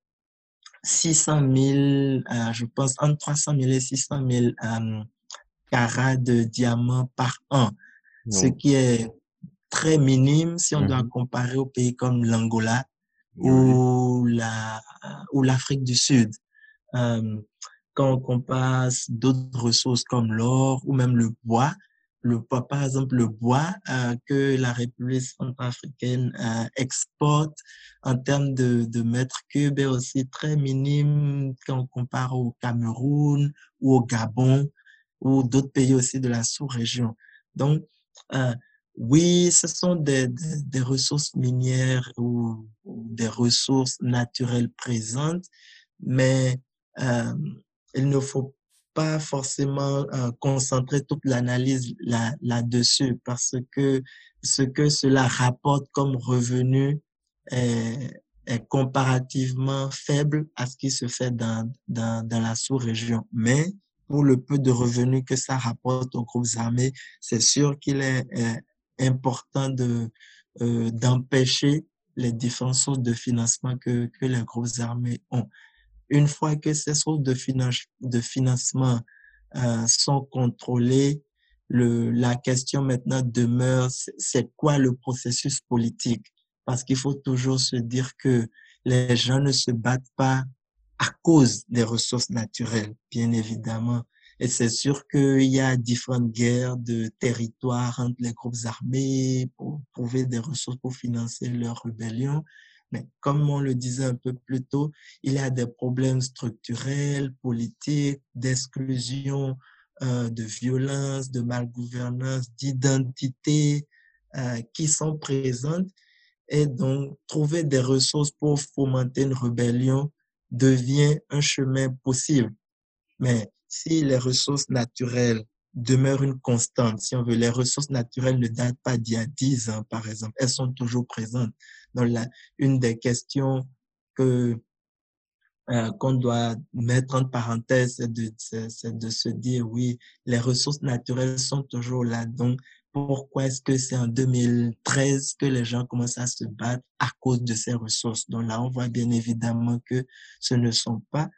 600 000, euh, je pense, entre 300 000 et 600 000 euh, carats de diamants par an, non. ce qui est très minime si on doit comparer aux pays comme l'Angola, ou la ou l'Afrique du Sud. Euh, quand on passe d'autres ressources comme l'or ou même le bois, le bois, par exemple le bois euh, que la République centrafricaine euh, exporte en termes de, de mètres cubes est aussi très minime quand on compare au Cameroun ou au Gabon ou d'autres pays aussi de la sous-région. Donc, euh, oui, ce sont des, des, ressources minières ou, ou, des ressources naturelles présentes, mais euh, il ne faut pas forcément euh, concentrer toute l'analyse là, là-dessus parce que ce que cela rapporte comme revenu est, comparativement faible à ce qui se fait dans, la sous-région. Mais pour le peu de revenus que ça rapporte aux groupes armés, c'est sûr qu'il est, important euh, d'empêcher les différentes sources de financement que, que les groupes armés ont. Une fois que ces sources de, finance, de financement euh, sont contrôlées, le, la question maintenant demeure, c'est quoi le processus politique? Parce qu'il faut toujours se dire que les gens ne se battent pas à cause des ressources naturelles, bien évidemment. Et c'est sûr qu'il y a différentes guerres de territoire entre les groupes armés pour trouver des ressources pour financer leur rébellion. Mais comme on le disait un peu plus tôt, il y a des problèmes structurels, politiques, d'exclusion, euh, de violence, de malgouvernance, d'identité euh, qui sont présentes. Et donc, trouver des ressources pour fomenter une rébellion devient un chemin possible. Mais si les ressources naturelles demeurent une constante, si on veut, les ressources naturelles ne datent pas d'il y a 10 ans, par exemple, elles sont toujours présentes. Une des questions que euh, qu'on doit mettre en parenthèse, c'est de, de se dire, oui, les ressources naturelles sont toujours là. Donc, pourquoi est-ce que c'est en 2013 que les gens commencent à se battre à cause de ces ressources? Donc là, on voit bien évidemment que ce ne sont pas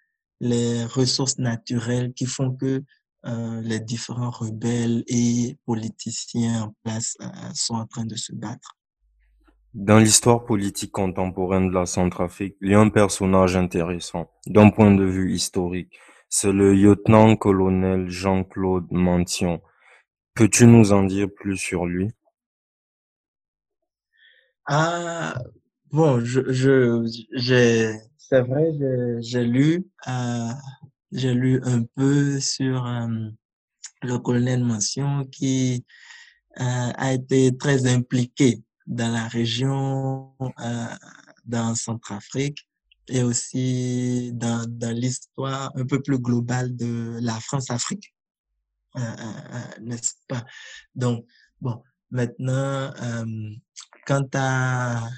les ressources naturelles qui font que euh, les différents rebelles et politiciens en place euh, sont en train de se battre. Dans l'histoire politique contemporaine de la Centrafrique, il y a un personnage intéressant d'un point de vue historique. C'est le lieutenant-colonel Jean-Claude Mantion. Peux-tu nous en dire plus sur lui? Ah, bon, je, je, j'ai, c'est vrai, j'ai lu, euh, j'ai lu un peu sur euh, le colonel Mention qui euh, a été très impliqué dans la région, euh, dans Centrafrique et aussi dans, dans l'histoire un peu plus globale de la France-Afrique. Euh, euh, n'est-ce pas? Donc, bon, maintenant, quant à,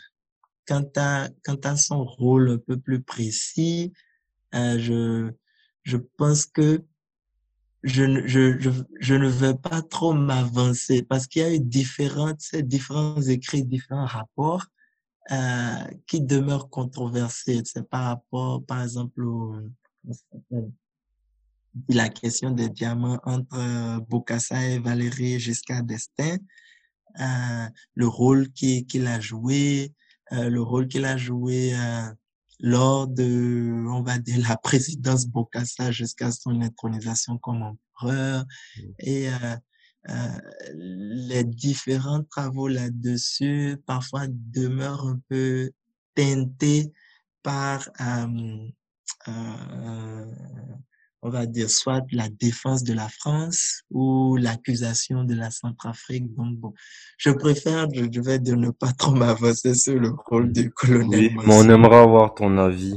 quant à, quant à son rôle un peu plus précis, je, je pense que je, je, je, je ne vais pas trop m'avancer parce qu'il y a eu différentes, différents écrits, différents rapports euh, qui demeurent controversés. C'est par rapport, par exemple, la question des diamants entre euh, Bokassa et Valérie Giscard d'Estaing, euh, le rôle qu'il a joué, euh, le rôle qu'il a joué euh, lors de, on va dire, la présidence Bokassa jusqu'à son intronisation comme empereur Mm. et euh, euh, les différents travaux là-dessus parfois demeurent un peu teintés par, euh, euh, on va dire, soit la défense de la France ou l'accusation de la Centrafrique. Donc, bon, je préfère, je, vais dire, ne pas trop m'avancer sur le rôle du colonel Oui, mais on aimerait avoir ton avis.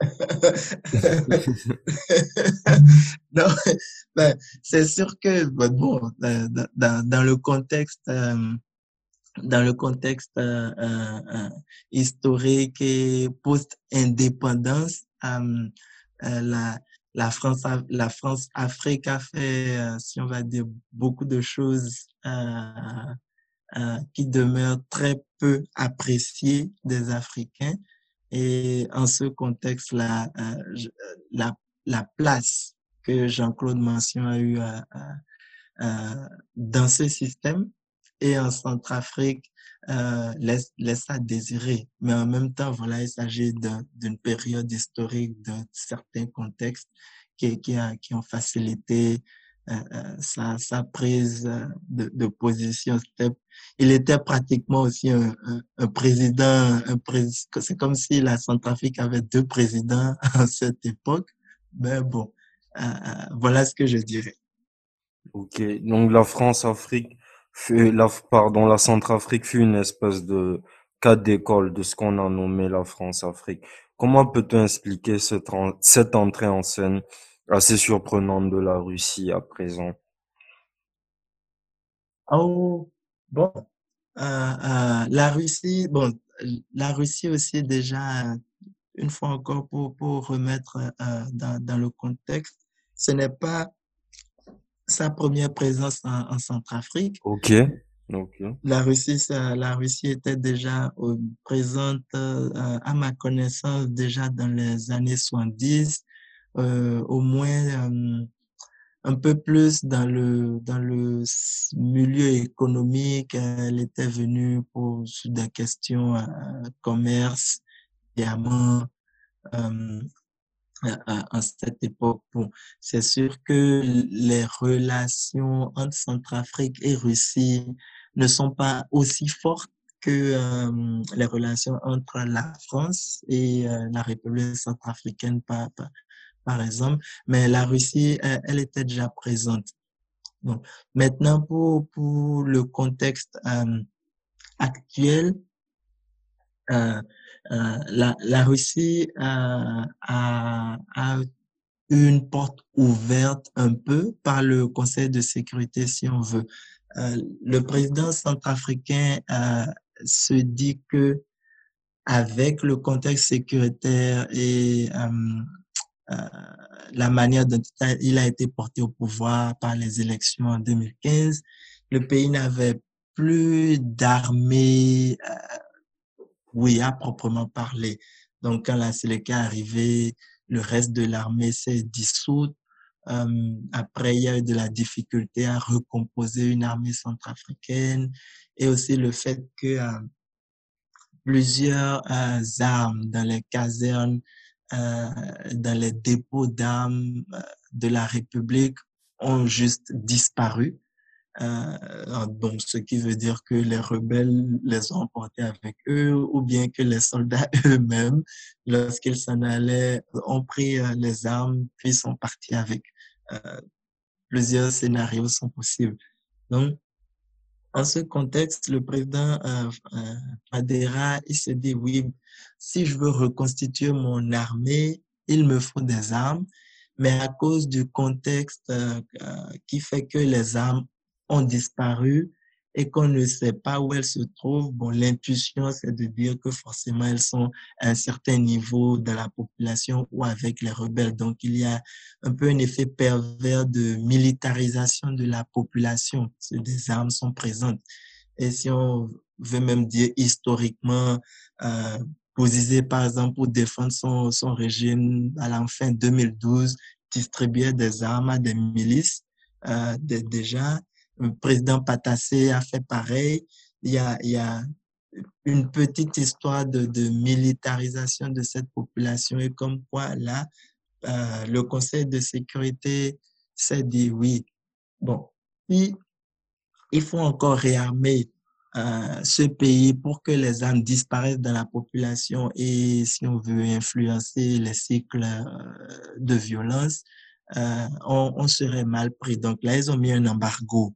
Non, ben, c'est sûr que ben, bon, euh, dans, dans, le contexte, euh, dans le contexte euh, euh, historique et post-indépendance, la, la France, la France Afrique a fait, euh, si on va dire, beaucoup de choses euh, euh, qui demeurent très peu appréciées des Africains. Et en ce contexte-là, euh, la, la place que Jean-Claude Mention a eu à, à- à- dans ce système et en Centrafrique euh, laisse, laisse à désirer. Mais en même temps, voilà, il s'agit d'un- d'une période historique, d'un certain contexte qui, qui, a, qui ont facilité euh, euh, sa, sa prise euh, de, de position. C'était- Il était pratiquement aussi un, un, un président, un c'est comme si la Centrafrique avait deux présidents à cette époque. Mais bon, euh, euh, voilà ce que je dirais. Ok, donc la France-Afrique fut, la, pardon, la Centrafrique fut une espèce de cas d'école de ce qu'on a nommé la France-Afrique. Comment peut-on expliquer cette, cette entrée en scène assez surprenante de la Russie à présent? Oh, bon, euh, euh, la Russie, bon, la Russie aussi déjà, une fois encore pour, pour remettre euh, dans, dans le contexte, ce n'est pas sa première présence en, en Centrafrique. Ok, ok, La Russie, ça, la Russie était déjà euh, présente, euh, à ma connaissance, déjà dans les années 70, euh, au moins euh, un peu plus dans le, dans le milieu économique. Elle était venue pour des questions commerce, diamants, à, cette époque. Bon, c'est sûr que les relations entre Centrafrique et Russie ne sont pas aussi fortes que euh, les relations entre la France et euh, la République centrafricaine, par, par, exemple. Mais la Russie, elle, était déjà présente. Bon. Maintenant, pour, pour le contexte euh, actuel, euh, euh, la, la Russie a, a, a une porte ouverte un peu par le Conseil de sécurité, si on veut. Euh, le président centrafricain euh, se dit que avec le contexte sécuritaire et euh, euh la manière dont il a été porté au pouvoir par les élections en 2015, le pays n'avait plus d'armée oui, à proprement parler. Donc, quand la Séléka est arrivée, le reste de l'armée s'est dissoute. Euh, après, il y a eu de la difficulté à recomposer une armée centrafricaine et aussi le fait que euh, plusieurs euh, armes dans les casernes, euh, dans les dépôts d'armes euh, de la République ont juste disparu. Euh, donc, ce qui veut dire que les rebelles les ont emportés avec eux ou bien que les soldats eux-mêmes, lorsqu'ils s'en allaient, ont pris euh, les armes puis sont partis avec. Euh, plusieurs scénarios sont possibles. Donc, en ce contexte, le président euh, Madera, il se dit, oui, si je veux reconstituer mon armée, il me faut des armes, mais à cause du contexte qui fait que les armes ont disparu et qu'on ne sait pas où elles se trouvent, bon, l'intuition, c'est de dire que forcément elles sont à un certain niveau de la population ou avec les rebelles. Donc, il y a un peu un effet pervers de militarisation de la population. Des armes sont présentes. Et si on veut même dire historiquement, euh, par exemple, pour défendre son, son régime à la fin 2012, distribuait des armes à des milices euh, déjà le président Patassé a fait pareil. Il y a, une petite histoire de, militarisation de cette population et comme quoi là, euh, le Conseil de sécurité s'est dit oui, bon, il, il faut encore réarmer euh, ce pays pour que les armes disparaissent dans la population et si on veut influencer les cycles euh, de violence, on, serait mal pris. Donc là, ils ont mis un embargo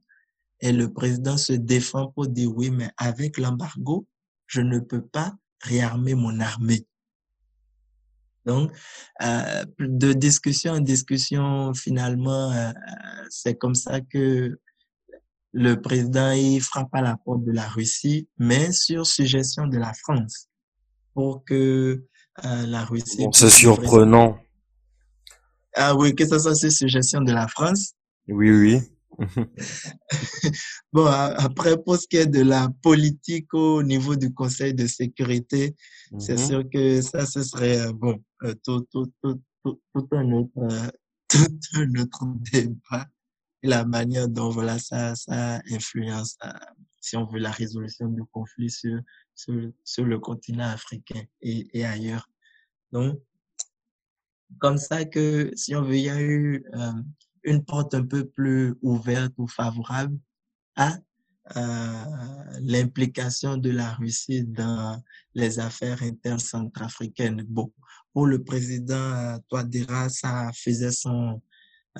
et le président se défend pour dire oui, mais avec l'embargo, je ne peux pas réarmer mon armée. Donc, euh, de discussion en discussion, finalement, euh, c'est comme ça que le président il frappe à la porte de la Russie, mais sur suggestion de la France, pour que euh, la Russie. Bon, c'est surprenant. Ah oui, que ce soit sur suggestion de la France. Oui, oui. bon, après, pour ce qui est de la politique au niveau du Conseil de sécurité, mm -hmm. c'est sûr que ça, ce serait, euh, bon, euh, tout, tout, tout, tout, tout, un autre, euh, tout un autre débat. La manière dont, voilà, ça, ça influence, si on veut, la résolution du conflit sur, sur, sur le continent africain et, et ailleurs. Donc, comme ça que, si on veut, il y a eu euh, une porte un peu plus ouverte ou favorable à euh, l'implication de la Russie dans les affaires internes centrafricaines. Bon, pour le président euh, Touadéra, ça faisait son,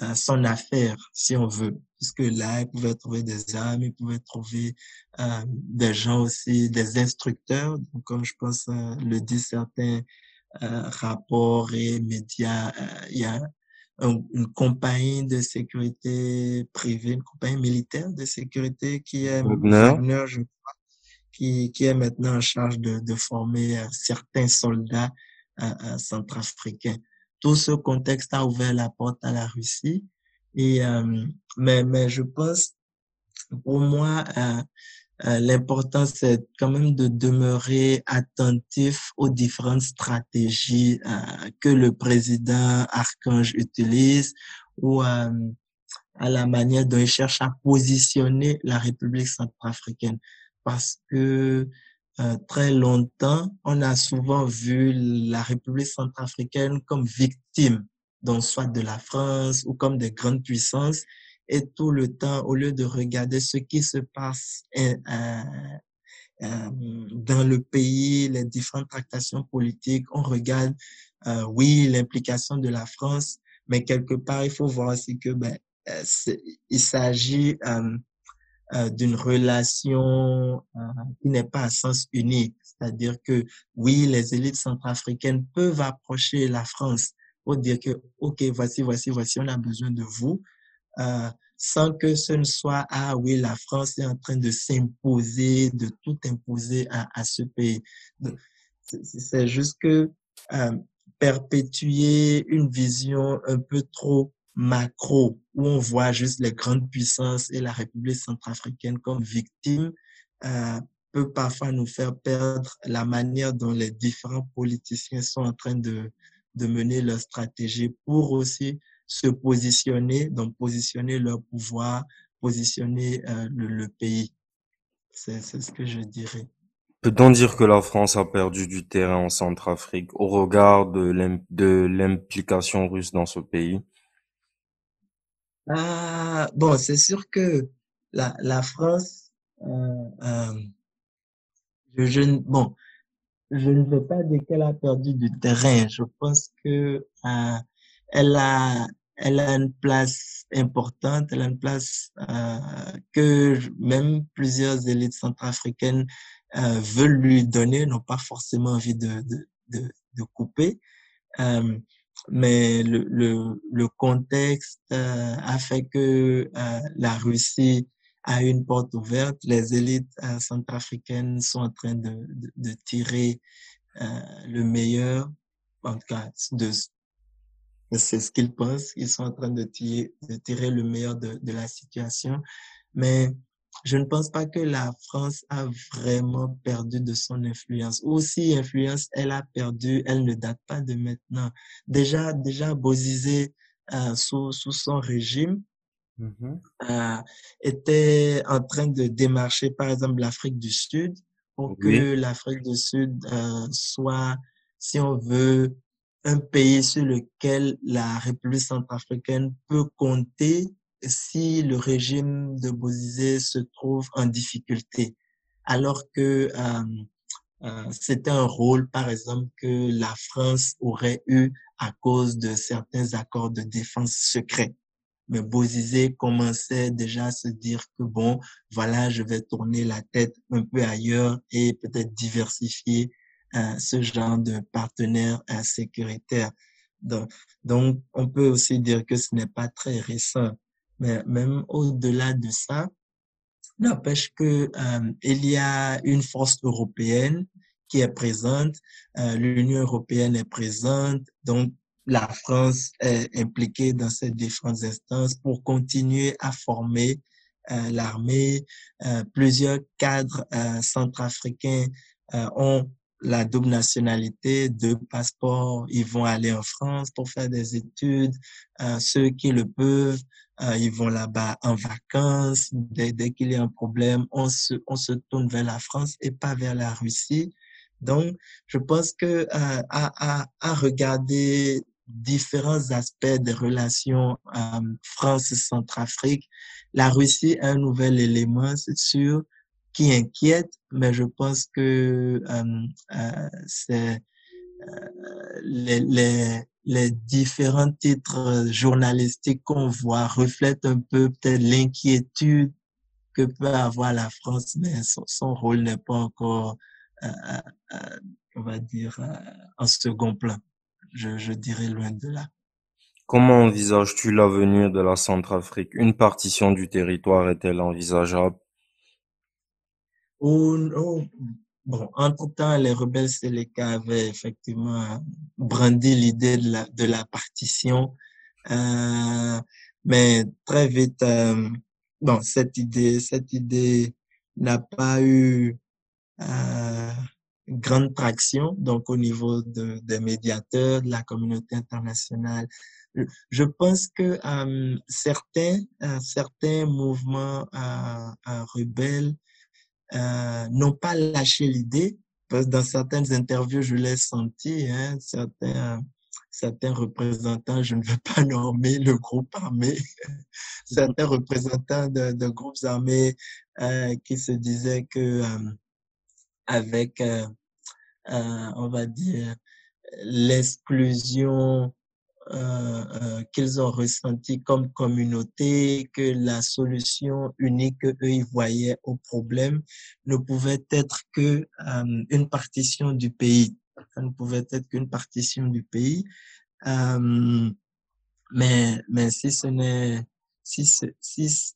euh, son affaire, si on veut, puisque là, il pouvait trouver des armes, il pouvait trouver euh, des gens aussi, des instructeurs, donc, comme je pense euh, le disent certains rapports et médias, il y a une compagnie de sécurité privée, une compagnie militaire de sécurité qui est Wagner, je crois, qui, qui est maintenant en charge de, de former euh, certains soldats euh, centrafricains. Tout ce contexte a ouvert la porte à la Russie. Et, euh, mais, mais je pense, pour moi, euh, euh, l'important, c'est quand même de demeurer attentif aux différentes stratégies euh, que le président Archange utilise ou euh, à la manière dont il cherche à positionner la République centrafricaine. Parce que euh, très longtemps, on a souvent vu la République centrafricaine comme victime, donc soit de la France ou comme des grandes puissances. Et tout le temps, au lieu de regarder ce qui se passe euh, euh, dans le pays, les différentes tractations politiques, on regarde, oui, l'implication de la France, mais quelque part, il faut voir aussi que ben, il s'agit euh, d'une relation euh, qui n'est pas à sens unique. C'est-à-dire que oui, les élites centrafricaines peuvent approcher la France pour dire que, OK, voici, voici, voici, on a besoin de vous, euh, sans que ce ne soit, ah oui, la France est en train de s'imposer, de tout imposer à, à ce pays. C'est juste que euh, perpétuer une vision un peu trop macro où on voit juste les grandes puissances et la République centrafricaine comme victimes euh, peut parfois nous faire perdre la manière dont les différents politiciens sont en train de, de mener leur stratégie pour aussi se positionner, donc positionner leur pouvoir, positionner euh, le, le, pays. C'est ce que je dirais. Peut-on dire que la France a perdu du terrain en Centrafrique au regard de l'implication russe dans ce pays? Ah, bon, c'est sûr que la, la France, euh, euh, je, bon, je ne veux pas dire qu'elle a perdu du terrain. Je pense que euh, elle a, elle a une place importante, elle a une place euh, que même plusieurs élites centrafricaines euh, veulent lui donner, n'ont pas forcément envie de, de, de, de couper. Euh, mais le, le, le contexte euh, a fait que euh, la Russie a une porte ouverte. Les élites euh, centrafricaines sont en train de, de, de tirer le meilleur, en tout cas, de, c'est ce qu'ils pensent. Ils sont en train de tirer, de tirer le meilleur de, de la situation. Mais je ne pense pas que la France a vraiment perdu de son influence. Ou si influence elle a perdu, elle ne date pas de maintenant. Déjà, déjà Bozizé, euh, sous, sous son régime, mmh euh, était en train de démarcher, par exemple, l'Afrique du Sud pour que l'Afrique du Sud euh, soit, si on veut, un pays sur lequel la République centrafricaine peut compter si le régime de Bozizé se trouve en difficulté, alors que euh, euh, c'était un rôle, par exemple, que la France aurait eu à cause de certains accords de défense secrets. Mais Bozizé commençait déjà à se dire que bon, voilà, je vais tourner la tête un peu ailleurs et peut-être diversifier euh, ce genre de partenaires euh, sécuritaires. Donc, donc, on peut aussi dire que ce n'est pas très récent. Mais même au-delà de ça, n'empêche que euh, il y a une force européenne qui est présente, euh, l'Union européenne est présente, donc la France est impliquée dans ces différentes instances pour continuer à former euh, l'armée. Euh, plusieurs cadres euh, centrafricains ont la double nationalité, deux passeports, ils vont aller en France pour faire des études. ceux qui le peuvent euh, ils vont là-bas en vacances. Dès, dès qu'il y a un problème, on se, on se tourne vers la France et pas vers la Russie. Donc, je pense que euh, à, à, à, regarder différents aspects des relations euh, France-Centrafrique, la Russie est un nouvel élément, c'est sûr, qui inquiète, mais je pense que euh, euh c'est euh, les, les, les différents titres journalistiques qu'on voit reflètent un peu peut-être l'inquiétude que peut avoir la France, mais son, rôle n'est pas encore, euh, euh, on va dire, en second plan. Je, je dirais loin de là. Comment envisages-tu l'avenir de la Centrafrique? Une partition du territoire est-elle envisageable? Bon, entre-temps, les rebelles Séléka avaient effectivement brandi l'idée de la, de la partition, euh, mais très vite, euh, bon, cette idée, cette idée n'a pas eu euh, grande traction, donc au niveau de, des médiateurs, de la communauté internationale. Je pense que certains, certains mouvements euh, n'ont pas lâché l'idée. Dans certaines interviews, je l'ai senti, hein, certains, certains représentants, je ne veux pas nommer le groupe armé, certains représentants de, de groupes armés qui se disaient que avec, on va dire, l'exclusion euh, euh, qu'ils ont ressenti comme communauté, que la solution unique qu'eux ils voyaient au problème ne pouvait être que euh, une partition du pays. Ça ne pouvait être qu'une partition du pays. mais, mais si ce n'est, si, si,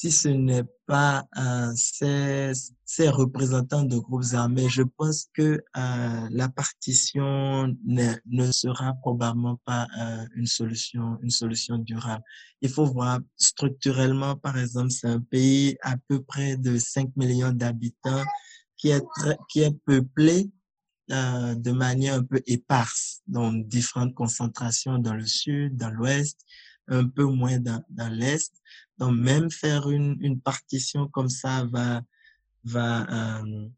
si ce n'est pas ces, représentants de groupes armés, je pense que euh, la partition ne, sera probablement pas euh, une solution, durable. Il faut voir structurellement, par exemple, c'est un pays à peu près de 5 millions d'habitants qui est qui est peuplé euh, de manière un peu éparse, donc différentes concentrations dans le sud, dans l'ouest, un peu moins dans l'est. Donc, même faire une, une partition comme ça va, va euh,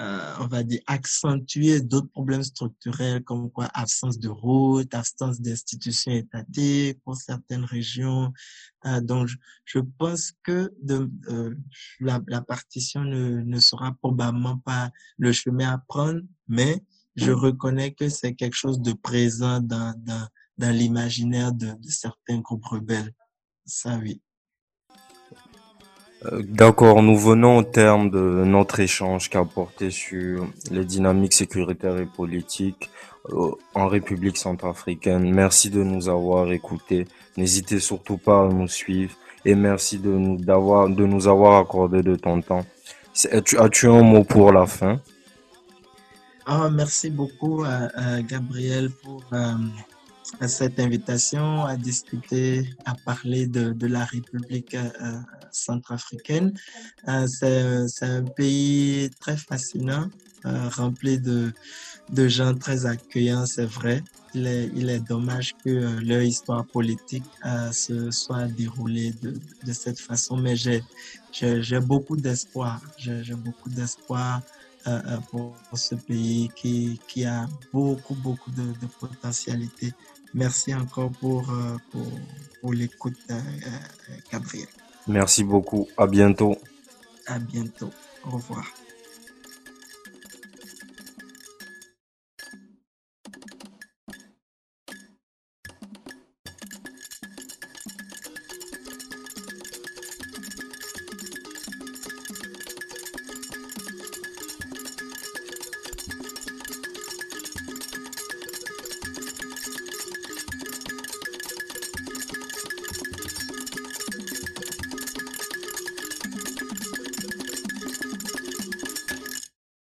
euh, on va dire, accentuer d'autres problèmes structurels comme quoi absence de route, absence d'institutions étatiques pour certaines régions. Euh, donc, je, je, pense que de, euh, la, la, partition ne, ne sera probablement pas le chemin à prendre, mais je reconnais que c'est quelque chose de présent dans, dans, dans l'imaginaire de, de certains groupes rebelles. Ça, oui. Euh, d'accord, nous venons au terme de notre échange qui a porté sur les dynamiques sécuritaires et politiques euh, en République centrafricaine. Merci de nous avoir écoutés. N'hésitez surtout pas à nous suivre et merci de nous, d'avoir, de nous avoir accordé de ton temps. As-tu, as-tu un mot pour la fin? Oh, merci beaucoup, à Gabriel, pour euh, à cette invitation à discuter, à parler de, la République euh, centrafricaine. Euh, c'est un pays très fascinant, euh, rempli de, de gens très accueillants, c'est vrai. Il est, il est dommage que leur histoire politique se soit déroulée de, de cette façon, mais j'ai beaucoup d'espoir. J'ai beaucoup d'espoir pour ce pays qui, qui a beaucoup, beaucoup de, de. Merci encore pour, euh, pour, pour l'écoute, Gabriel. Merci beaucoup. À bientôt. À bientôt. Au revoir.